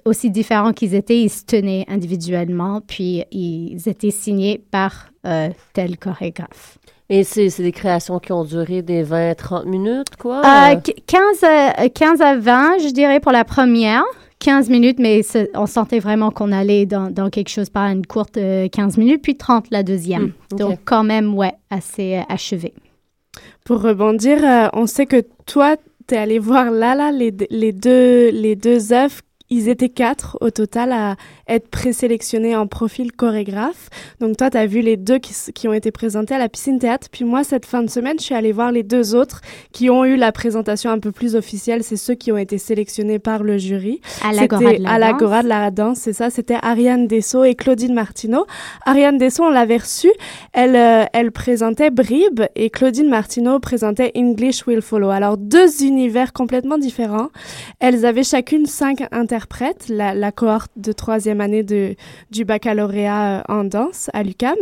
aussi différent qu'ils étaient, ils se tenaient individuellement, puis ils étaient signés par tel chorégraphe. Et c'est des créations qui ont duré des 20-30 minutes, quoi? 15, 15 à 20, je dirais, pour la première. 15 minutes, mais on sentait vraiment qu'on allait dans, dans, quelque chose par une courte 15 euh, minutes, puis 30 la deuxième. Hmm, Donc, quand même, ouais, assez euh, achevé. Pour rebondir, euh, on sait que toi, tu es allé voir Lala, les, les, deux, les deux œuvres ils étaient quatre au total à être présélectionnés en profil chorégraphe. Donc toi, tu as vu les deux qui, qui, ont été présentés à la piscine théâtre. Puis moi, cette fin de semaine, je suis allée voir les deux autres qui ont eu la présentation un peu plus officielle. C'est ceux qui ont été sélectionnés par le jury. À l'Agora de la à l'Agora de la danse, c'est ça. C'était Ariane Dessau et Claudine Martineau. Ariane Dessau, on l'avait reçue. Elle, euh, elle présentait Bribe et Claudine Martineau présentait English Will Follow. Alors deux univers complètement différents. Elles avaient chacune cinq inter la, cohorte de troisième année de, du baccalauréat euh, en danse à l'UCAM.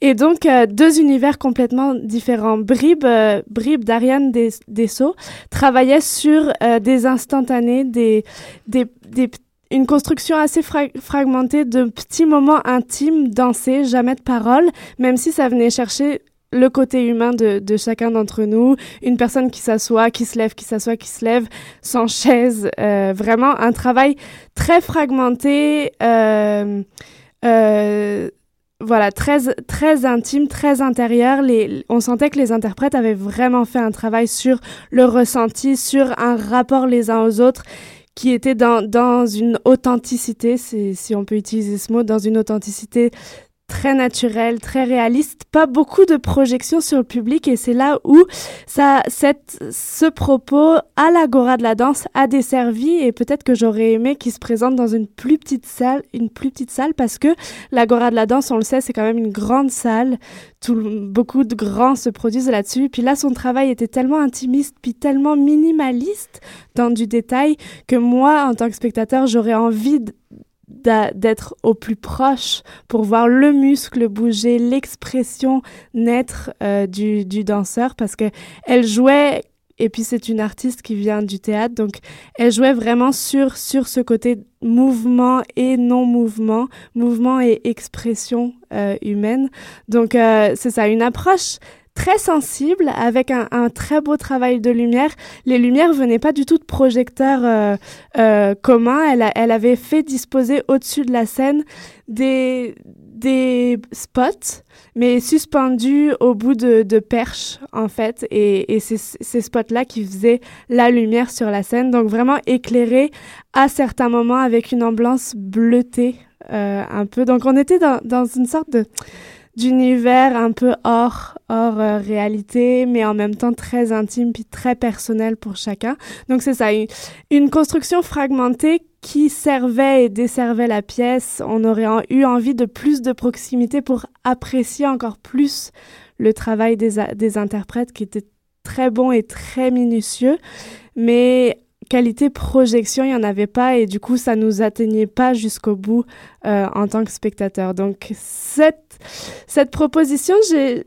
Et donc, euh, deux univers complètement différents. Bribe, euh, d'Ariane Dessau travaillait sur des instantanés, des, des, des une construction assez fragmentée de petits moments intimes, dansés, jamais de paroles, même si ça venait chercher le côté humain de, de chacun d'entre nous, une personne qui s'assoit, qui se lève, qui s'assoit, qui se lève, sans chaise, euh, vraiment un travail très fragmenté, euh, euh, voilà, très, très intime, très intérieur. Les, on sentait que les interprètes avaient vraiment fait un travail sur le ressenti, sur un rapport les uns aux autres qui était dans, dans une authenticité, si on peut utiliser ce mot, dans une authenticité très naturel, très réaliste, pas beaucoup de projections sur le public et c'est là où ça, cette, ce propos à l'agora de la danse a desservi et peut-être que j'aurais aimé qu'il se présente dans une plus petite salle, une plus petite salle parce que l'agora de la danse, on le sait, c'est quand même une grande salle. Beaucoup de grands se produisent là-dessus. Puis là, son travail était tellement intimiste puis tellement minimaliste dans du détail que moi, en tant que spectateur, j'aurais envie d'être au plus proche pour voir le muscle bouger, l'expression naître euh, du, danseur parce que elle jouait et puis c'est une artiste qui vient du théâtre donc elle jouait vraiment sur sur ce côté mouvement et non mouvement, mouvement et expression euh, humaine. Donc euh, c'est ça une approche très sensible, avec un, très beau travail de lumière. Les lumières venaient pas du tout de projecteurs euh, euh, communs. Elle, avait fait disposer au-dessus de la scène des, des spots, mais suspendus au bout de, perches, en fait. Et, et c'est ces spots-là qui faisaient la lumière sur la scène. Donc vraiment éclairé à certains moments avec une ambiance bleutée euh, un peu. Donc on était dans, dans une sorte de d'univers un peu hors hors euh, réalité, mais en même temps très intime puis très personnel pour chacun. Donc c'est ça, une, une, construction fragmentée qui servait et desservait la pièce. On aurait eu envie de plus de proximité pour apprécier encore plus le travail des, des interprètes qui était très bon et très minutieux, mais qualité projection, il n'y en avait pas et du coup, ça nous atteignait pas jusqu'au bout euh, en tant que spectateur. Donc, cette, cette proposition, j'ai,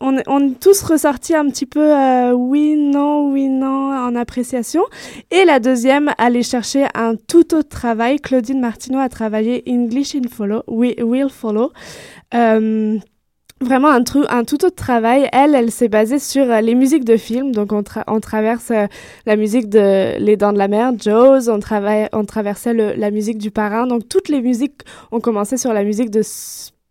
on, on est tous ressortis un petit peu euh, oui, non, oui, non en appréciation. Et la deuxième, aller chercher un tout autre travail. Claudine Martineau a travaillé English in Follow, we, Will Follow. Euh, vraiment un, tout autre travail. Elle, elle s'est basée sur euh, les musiques de films. Donc, on, traverse euh, la musique de Les Dents de la Mer, Jaws, on, travaille, on traversait la musique du parrain. Donc, toutes les musiques ont commencé sur la musique de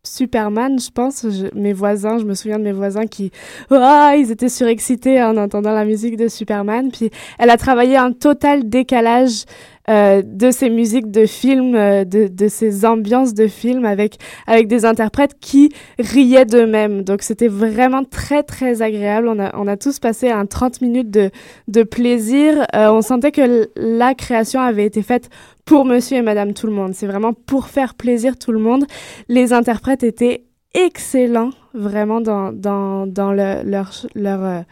Superman, je pense. mes voisins, je me souviens de mes voisins qui, oh, ils étaient surexcités en entendant la musique de Superman. Puis, elle a travaillé un total décalage euh, de ces musiques de films, euh, de, de ces ambiances de films avec, avec des interprètes qui riaient d'eux-mêmes. Donc c'était vraiment très très agréable. On a, on a tous passé un 30 minutes de, de plaisir. Euh, on sentait que la création avait été faite pour monsieur et madame tout le monde. C'est vraiment pour faire plaisir tout le monde. Les interprètes étaient excellents vraiment dans, dans, dans le, leur... leur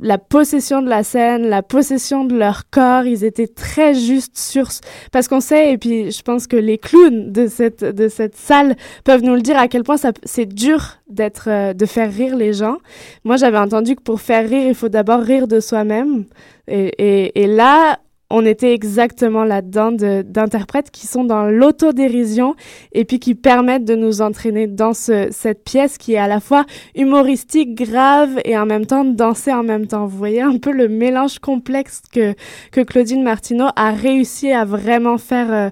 la possession de la scène, la possession de leur corps, ils étaient très justes sur parce qu'on sait et puis je pense que les clowns de cette de cette salle peuvent nous le dire à quel point c'est dur d'être euh, de faire rire les gens. Moi, j'avais entendu que pour faire rire, il faut d'abord rire de soi-même et, et là on était exactement là-dedans d'interprètes qui sont dans l'autodérision et puis qui permettent de nous entraîner dans ce, cette pièce qui est à la fois humoristique, grave et en même temps danser en même temps. Vous voyez un peu le mélange complexe que, que Claudine Martineau a réussi à vraiment faire euh,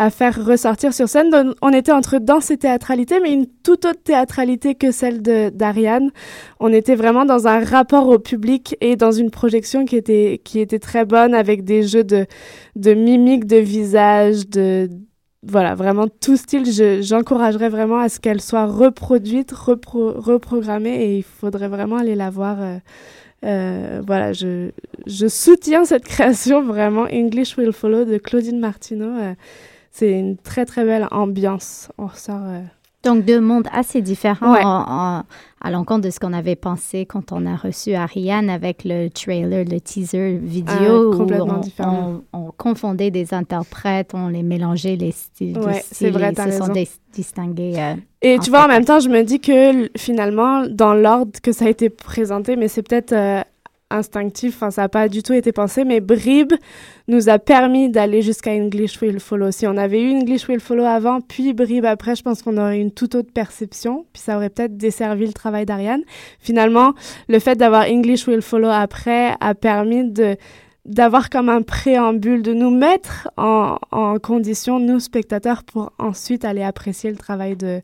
à faire ressortir sur scène. on était entre danse et théâtralité, mais une toute autre théâtralité que celle d'Ariane. On était vraiment dans un rapport au public et dans une projection qui était, qui était très bonne avec des jeux de, de mimique, de visage, de, voilà, vraiment tout style. J'encouragerais vraiment à ce qu'elle soit reproduite, reprogrammée et il faudrait vraiment aller la voir. Euh, euh, voilà, je, je soutiens cette création vraiment. English Will Follow de Claudine Martineau. Euh, c'est une très très belle ambiance. On ressort. Euh, Donc deux mondes assez différents à l'encontre de ce qu'on avait pensé quand on a reçu Ariane avec le trailer, le teaser vidéo. Ah, complètement on, différent. On, confondait des interprètes, on les mélangeait, les styles. Ouais, c'est vrai, se sont distingués. Euh, Et tu vois, en même temps, je me dis que finalement, dans l'ordre que ça a été présenté, mais c'est peut-être euh, instinctif, enfin ça n'a pas du tout été pensé, mais Brib nous a permis d'aller jusqu'à English Will Follow. Si on avait eu English Will Follow avant, puis Brib après, je pense qu'on aurait une toute autre perception, puis ça aurait peut-être desservi le travail d'Ariane. Finalement, le fait d'avoir English Will Follow après a permis de d'avoir comme un préambule, de nous mettre en, en, condition, nous spectateurs, pour ensuite aller apprécier le travail de,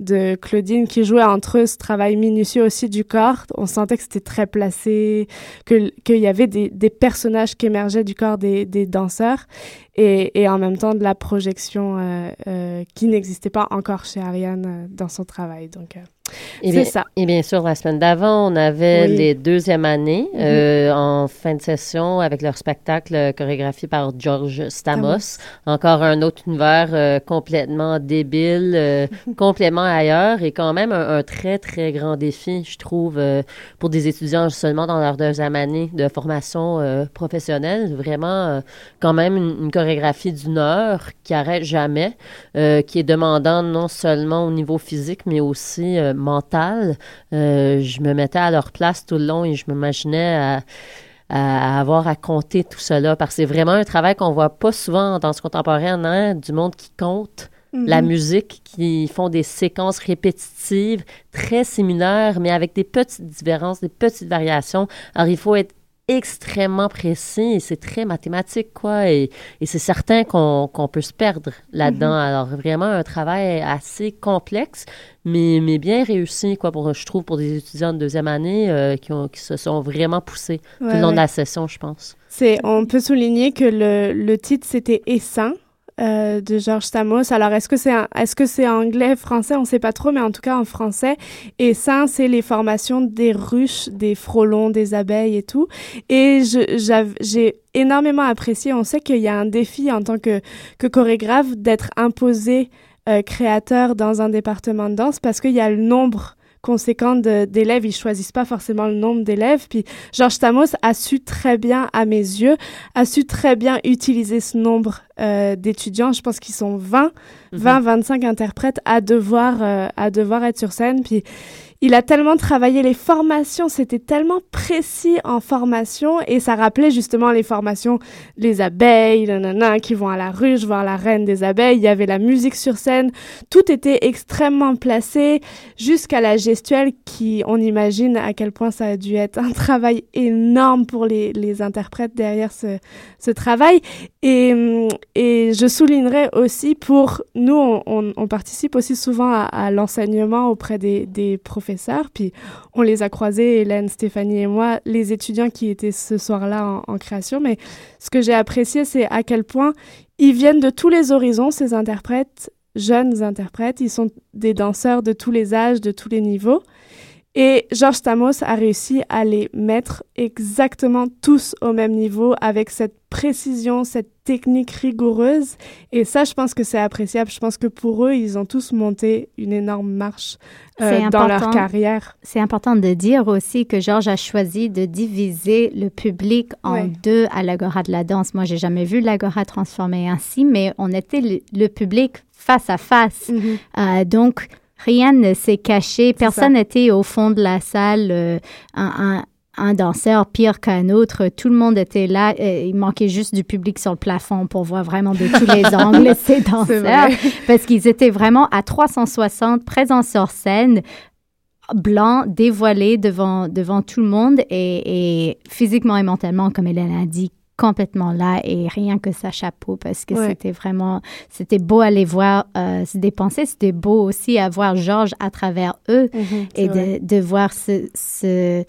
de Claudine qui jouait entre eux ce travail minutieux aussi du corps. On sentait que c'était très placé, qu'il y avait des, des, personnages qui émergeaient du corps des, des danseurs et, et, en même temps de la projection euh, euh, qui n'existait pas encore chez Ariane euh, dans son travail. Donc, euh, c'est ça. Et bien sûr, la semaine d'avant, on avait les deuxièmes années mhm. euh, en fin de session avec leur spectacle chorégraphié par George Stamos. Encore un autre univers euh, complètement débile, euh, complètement ailleurs et quand même un, très, très grand défi, je trouve, pour des étudiants seulement dans leur deuxième année de formation professionnelle. Vraiment, quand même une, une chorégraphie d'une heure qui arrête jamais, qui est demandant non seulement au niveau physique, mais aussi mentale. Euh, je me mettais à leur place tout le long et je m'imaginais à, avoir à compter tout cela parce que c'est vraiment un travail qu'on voit pas souvent dans ce contemporain, hein, du monde qui compte. La mhm. musique, qui font des séquences répétitives très similaires, mais avec des petites différences, des petites variations. Alors, il faut être extrêmement précis et c'est très mathématique, quoi. Et, et c'est certain qu'on peut se perdre là-dedans. Mm-hmm. Alors, vraiment, un travail assez complexe, mais, mais bien réussi, quoi, pour, je trouve, pour des étudiants de deuxième année euh, qui, ont, qui se sont vraiment poussés tout le long de la session, je pense. On peut souligner que le, le titre, c'était Essaim. Euh, de Georges Stamos. Alors, est-ce que c'est est-ce que c'est anglais, français, on sait pas trop, mais en tout cas en français. Et ça, c'est les formations des ruches, des frelons, des abeilles et tout. Et j'ai énormément apprécié. On sait qu'il y a un défi en tant que, que chorégraphe d'être imposé euh, créateur dans un département de danse parce qu'il y a le nombre conséquent d'élèves. Ils choisissent pas forcément le nombre d'élèves. Puis Georges Stamos a su très bien, à mes yeux, a su très bien utiliser ce nombre euh, d'étudiants. Je pense qu'ils sont 20, 20, 25 interprètes à devoir, euh, à devoir être sur scène. Puis il a tellement travaillé les formations, c'était tellement précis en formation et ça rappelait justement les formations, les abeilles, nanana, qui vont à la ruche voir la reine des abeilles. Il y avait la musique sur scène, tout était extrêmement placé jusqu'à la gestuelle qui, on imagine à quel point ça a dû être un travail énorme pour les, les interprètes derrière ce, ce travail. Et, et je soulignerai aussi pour nous, on, participe aussi souvent à, à l'enseignement auprès des, des professeurs puis on les a croisés, Hélène, Stéphanie et moi, les étudiants qui étaient ce soir-là en, création. Mais ce que j'ai apprécié, c'est à quel point ils viennent de tous les horizons, ces interprètes, jeunes interprètes. Ils sont des danseurs de tous les âges, de tous les niveaux. Et Georges Stamos a réussi à les mettre exactement tous au même niveau avec cette précision, cette technique rigoureuse. Et ça, je pense que c'est appréciable. Je pense que pour eux, ils ont tous monté une énorme marche euh, dans leur carrière. C'est important de dire aussi que Georges a choisi de diviser le public en deux à l'Agora de la danse. Moi, j'ai jamais vu l'Agora transformée ainsi, mais on était le, public face à face. Mhm. Euh, donc, rien ne s'est caché. Personne n'était au fond de la salle. Euh, un, un danseur pire qu'un autre. Tout le monde était là. Euh, il manquait juste du public sur le plafond pour voir vraiment de tous les angles ces danseurs. Parce qu'ils étaient vraiment à 360 présents sur scène blancs, dévoilés devant, devant tout le monde et, physiquement et mentalement, comme Hélène a dit, complètement là et rien que sa chapeau parce que c'était vraiment, c'était beau à les voir euh, se dépenser. C'était beau aussi à voir Georges à travers eux mhm, et de, de, voir ce, ce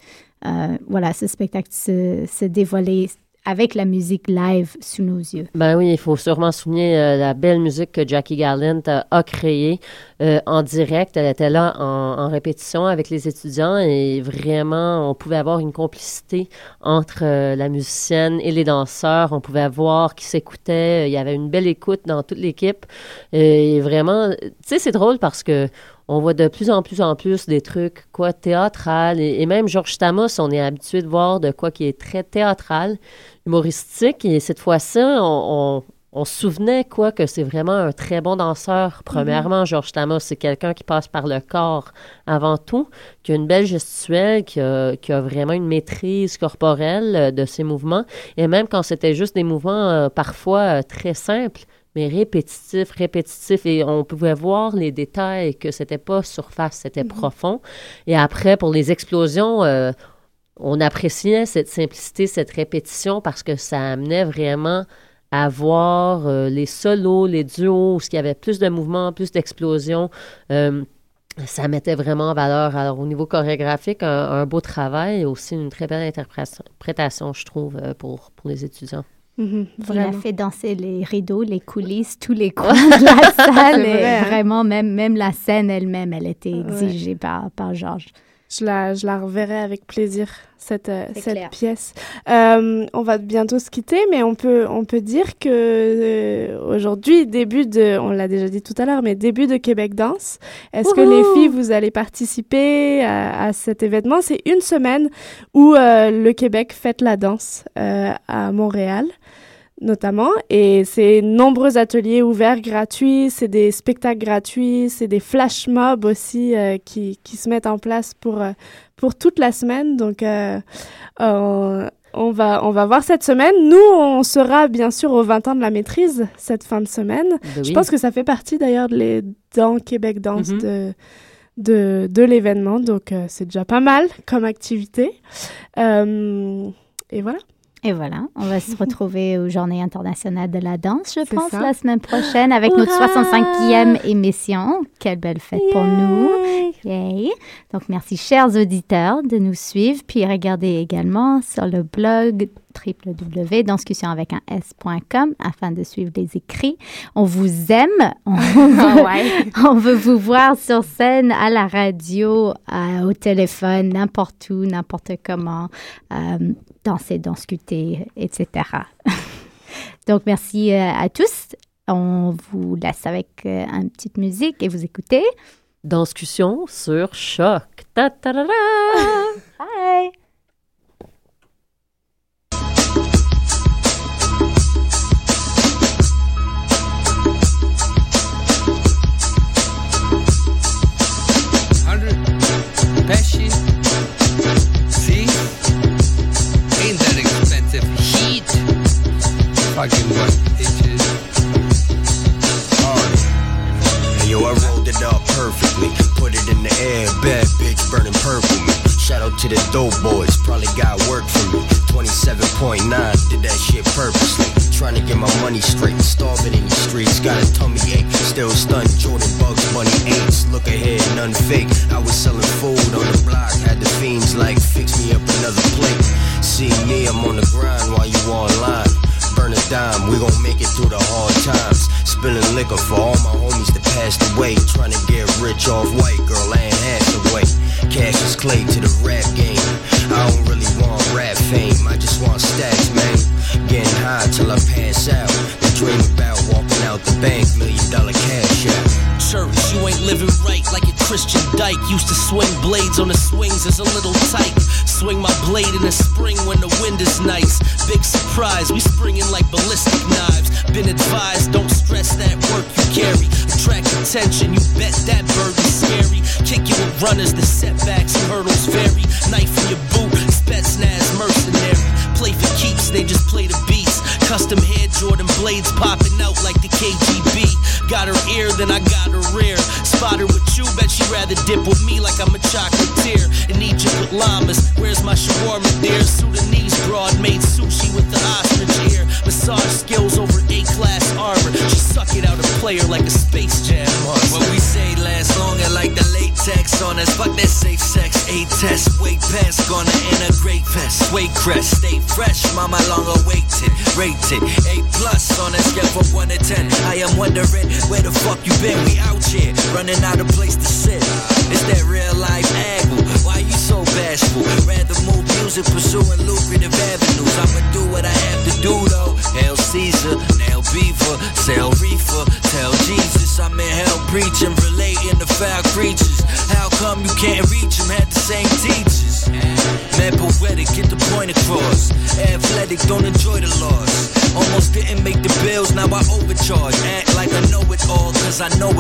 euh, voilà, ce spectacle se, se dévoiler avec la musique live sous nos yeux. Ben oui, il faut sûrement souligner euh, la belle musique que Jackie Garland a créée euh, en direct. Elle était là en, en, répétition avec les étudiants et vraiment, on pouvait avoir une complicité entre la musicienne et les danseurs. On pouvait voir qui s'écoutait. Il y avait une belle écoute dans toute l'équipe. Et vraiment, tu sais, c'est drôle parce que on voit de plus en plus en plus des trucs quoi théâtral. Et, même Georges Stamos, on est habitué de voir de quoi qui est très théâtral, humoristique. Et cette fois-ci on, on, se souvenait quoi que c'est vraiment un très bon danseur. Premièrement, Georges Stamos, c'est quelqu'un qui passe par le corps avant tout, qui a une belle gestuelle, qui a, qui a vraiment une maîtrise corporelle euh, de ses mouvements. Et même quand c'était juste des mouvements euh, parfois euh, très simples mais répétitif, répétitif. Et on pouvait voir les détails que c'était pas surface, c'était mhm. profond. Et après, pour les explosions, euh, on appréciait cette simplicité, cette répétition parce que ça amenait vraiment à voir euh, les solos, les duos, où il y avait plus de mouvements, plus d'explosions. Euh, ça mettait vraiment en valeur. Alors, au niveau chorégraphique, un, beau travail et aussi une très belle interprétation, je trouve, pour, pour les étudiants. Mhm, il a fait danser les rideaux, les coulisses, tous les coins de la salle. Hein. Vraiment, même, même la scène elle-même, elle était exigée par, par Georges. Je la, je la reverrai avec plaisir, cette, euh, cette pièce. Euh, on va bientôt se quitter, mais on peut, on peut dire que euh, aujourd'hui, début de, on l'a déjà dit tout à l'heure, mais début de Québec Danse. Est-ce que les filles, vous allez participer à, à cet événement? C'est une semaine où le Québec fête la danse à Montréal notamment. Et c'est nombreux ateliers ouverts gratuits, c'est des spectacles gratuits, c'est des flash mobs aussi euh, qui, qui, se mettent en place pour, euh, pour toute la semaine. Donc, euh, on, va, on va voir cette semaine. Nous, on sera bien sûr aux 20 ans de la maîtrise cette fin de semaine. Ben Je pense que ça fait partie d'ailleurs dans Québec Danse mm-hmm. de de, de l'événement. Donc, c'est déjà pas mal comme activité. et voilà. Et voilà, on va se retrouver aux Journées internationales de la danse, je pense, la semaine prochaine avec notre 65e émission. Quelle belle fête pour nous. Yay. Donc, merci, chers auditeurs, de nous suivre. Puis, regardez également sur le blog www.danscussion avec un s.com afin de suivre les écrits. On vous aime. On, ah veut, vous voir sur scène, à la radio, au téléphone, n'importe où, n'importe comment, euh, danser, danscuter, etc. Donc, merci euh, à tous. On vous laisse avec euh, une petite musique et vous écoutez. Danscussion sur Choc. Ta Bye! Fucking what bitches. Oh, yo, I rolled it up perfectly. Put it in the air, bad bitch burning purple. Shout out to the dope boys, probably got work for me. 27.9, did that shit purposely. Trying to get my money straight, starving in the streets. Got a tummy ache, still stunned. Jordan Bugs, money ain't. Look ahead, none fake. I was selling food on the block, had the fiends like, fix me up another plate. See me, I'm on the grind while you online burn a dime. We gon' make it through the hard times. Spilling liquor for all my homies to passed away. Trying to get rich off white girl Anne Hathaway. Cash is clay to the rap game. I don't really want rap fame, I just want stacks, man. Getting high till I pass out. And dream about walking out the bank, million dollar cash out. Church, you ain't living right like a Christian dyke. Used to swing blades on the swings as a little tyke. Swing my blade in the spring when the wind is nice. Big surprise, we springing like ballistic knives. Been advised, don't stress that work you carry. Attract attention, you bet that burden's scary. Kick you with runners, the setbacks and hurdles vary. Knife in your boot, Spetsnaz mercenary. Play for keeps, they just play the beats. Custom hair Jordan blades popping out like the KGB. Got her ear, then I got her rear. Spot her with you, bet she'd rather dip with me like I'm a chocolatier. In Egypt with llamas, where's my shawarma dear? Sudanese broad made sushi with the ostrich ear. Massage skills over A-class armor. She suck it out a player like a space jam monster. What we say lasts longer like the latex on us. Fuck that safe sex, A test. Weight pass, gonna integrate vest. Weight crest, stay fresh, mama long awaited. Rated A plus on a scale from 1 to 10. I am wondering where the fuck you been. We out here, running out of place to sit. It's that real life angle. I know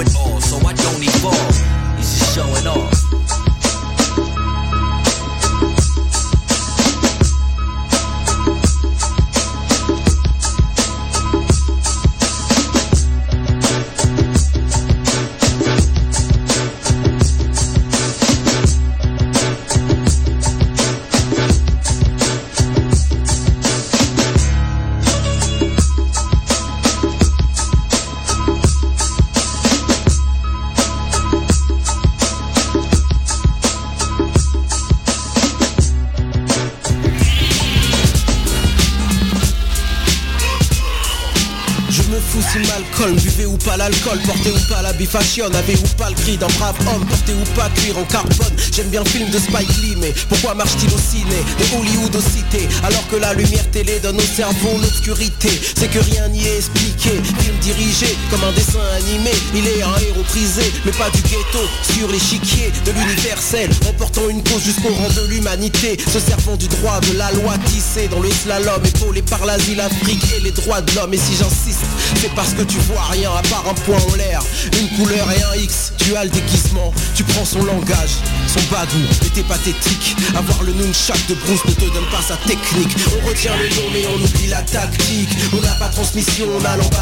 ou pas la bifation, avez ou pas le cri d'un brave homme, portez ou pas cuir en carbone? J'aime bien le film de Spike Lee, mais pourquoi marche-t-il au ciné? De Hollywood aux cités, alors que la lumière télé donne au cerveau l'obscurité. C'est que rien n'y est expliqué, film dirigé comme un dessin animé, il est un héros prisé, mais pas du ghetto, sur l'échiquier de l'universel, remportant une cause jusqu'au rang de l'humanité, se servant du droit de la loi tissé dans le slalom, épaulé par l'asile Afrique et les droits de l'homme. Et si j'insiste, c'est parce que tu vois rien à part un point en l'air, une couleur et un X. Tu as le déguisement, tu prends son langage, son bagou, et t'es pathétique. Avoir le nunchak de Bruce ne te donne pas sa technique. On retient le nom mais on oublie la tactique. On n'a pas transmission, on a l'emballage.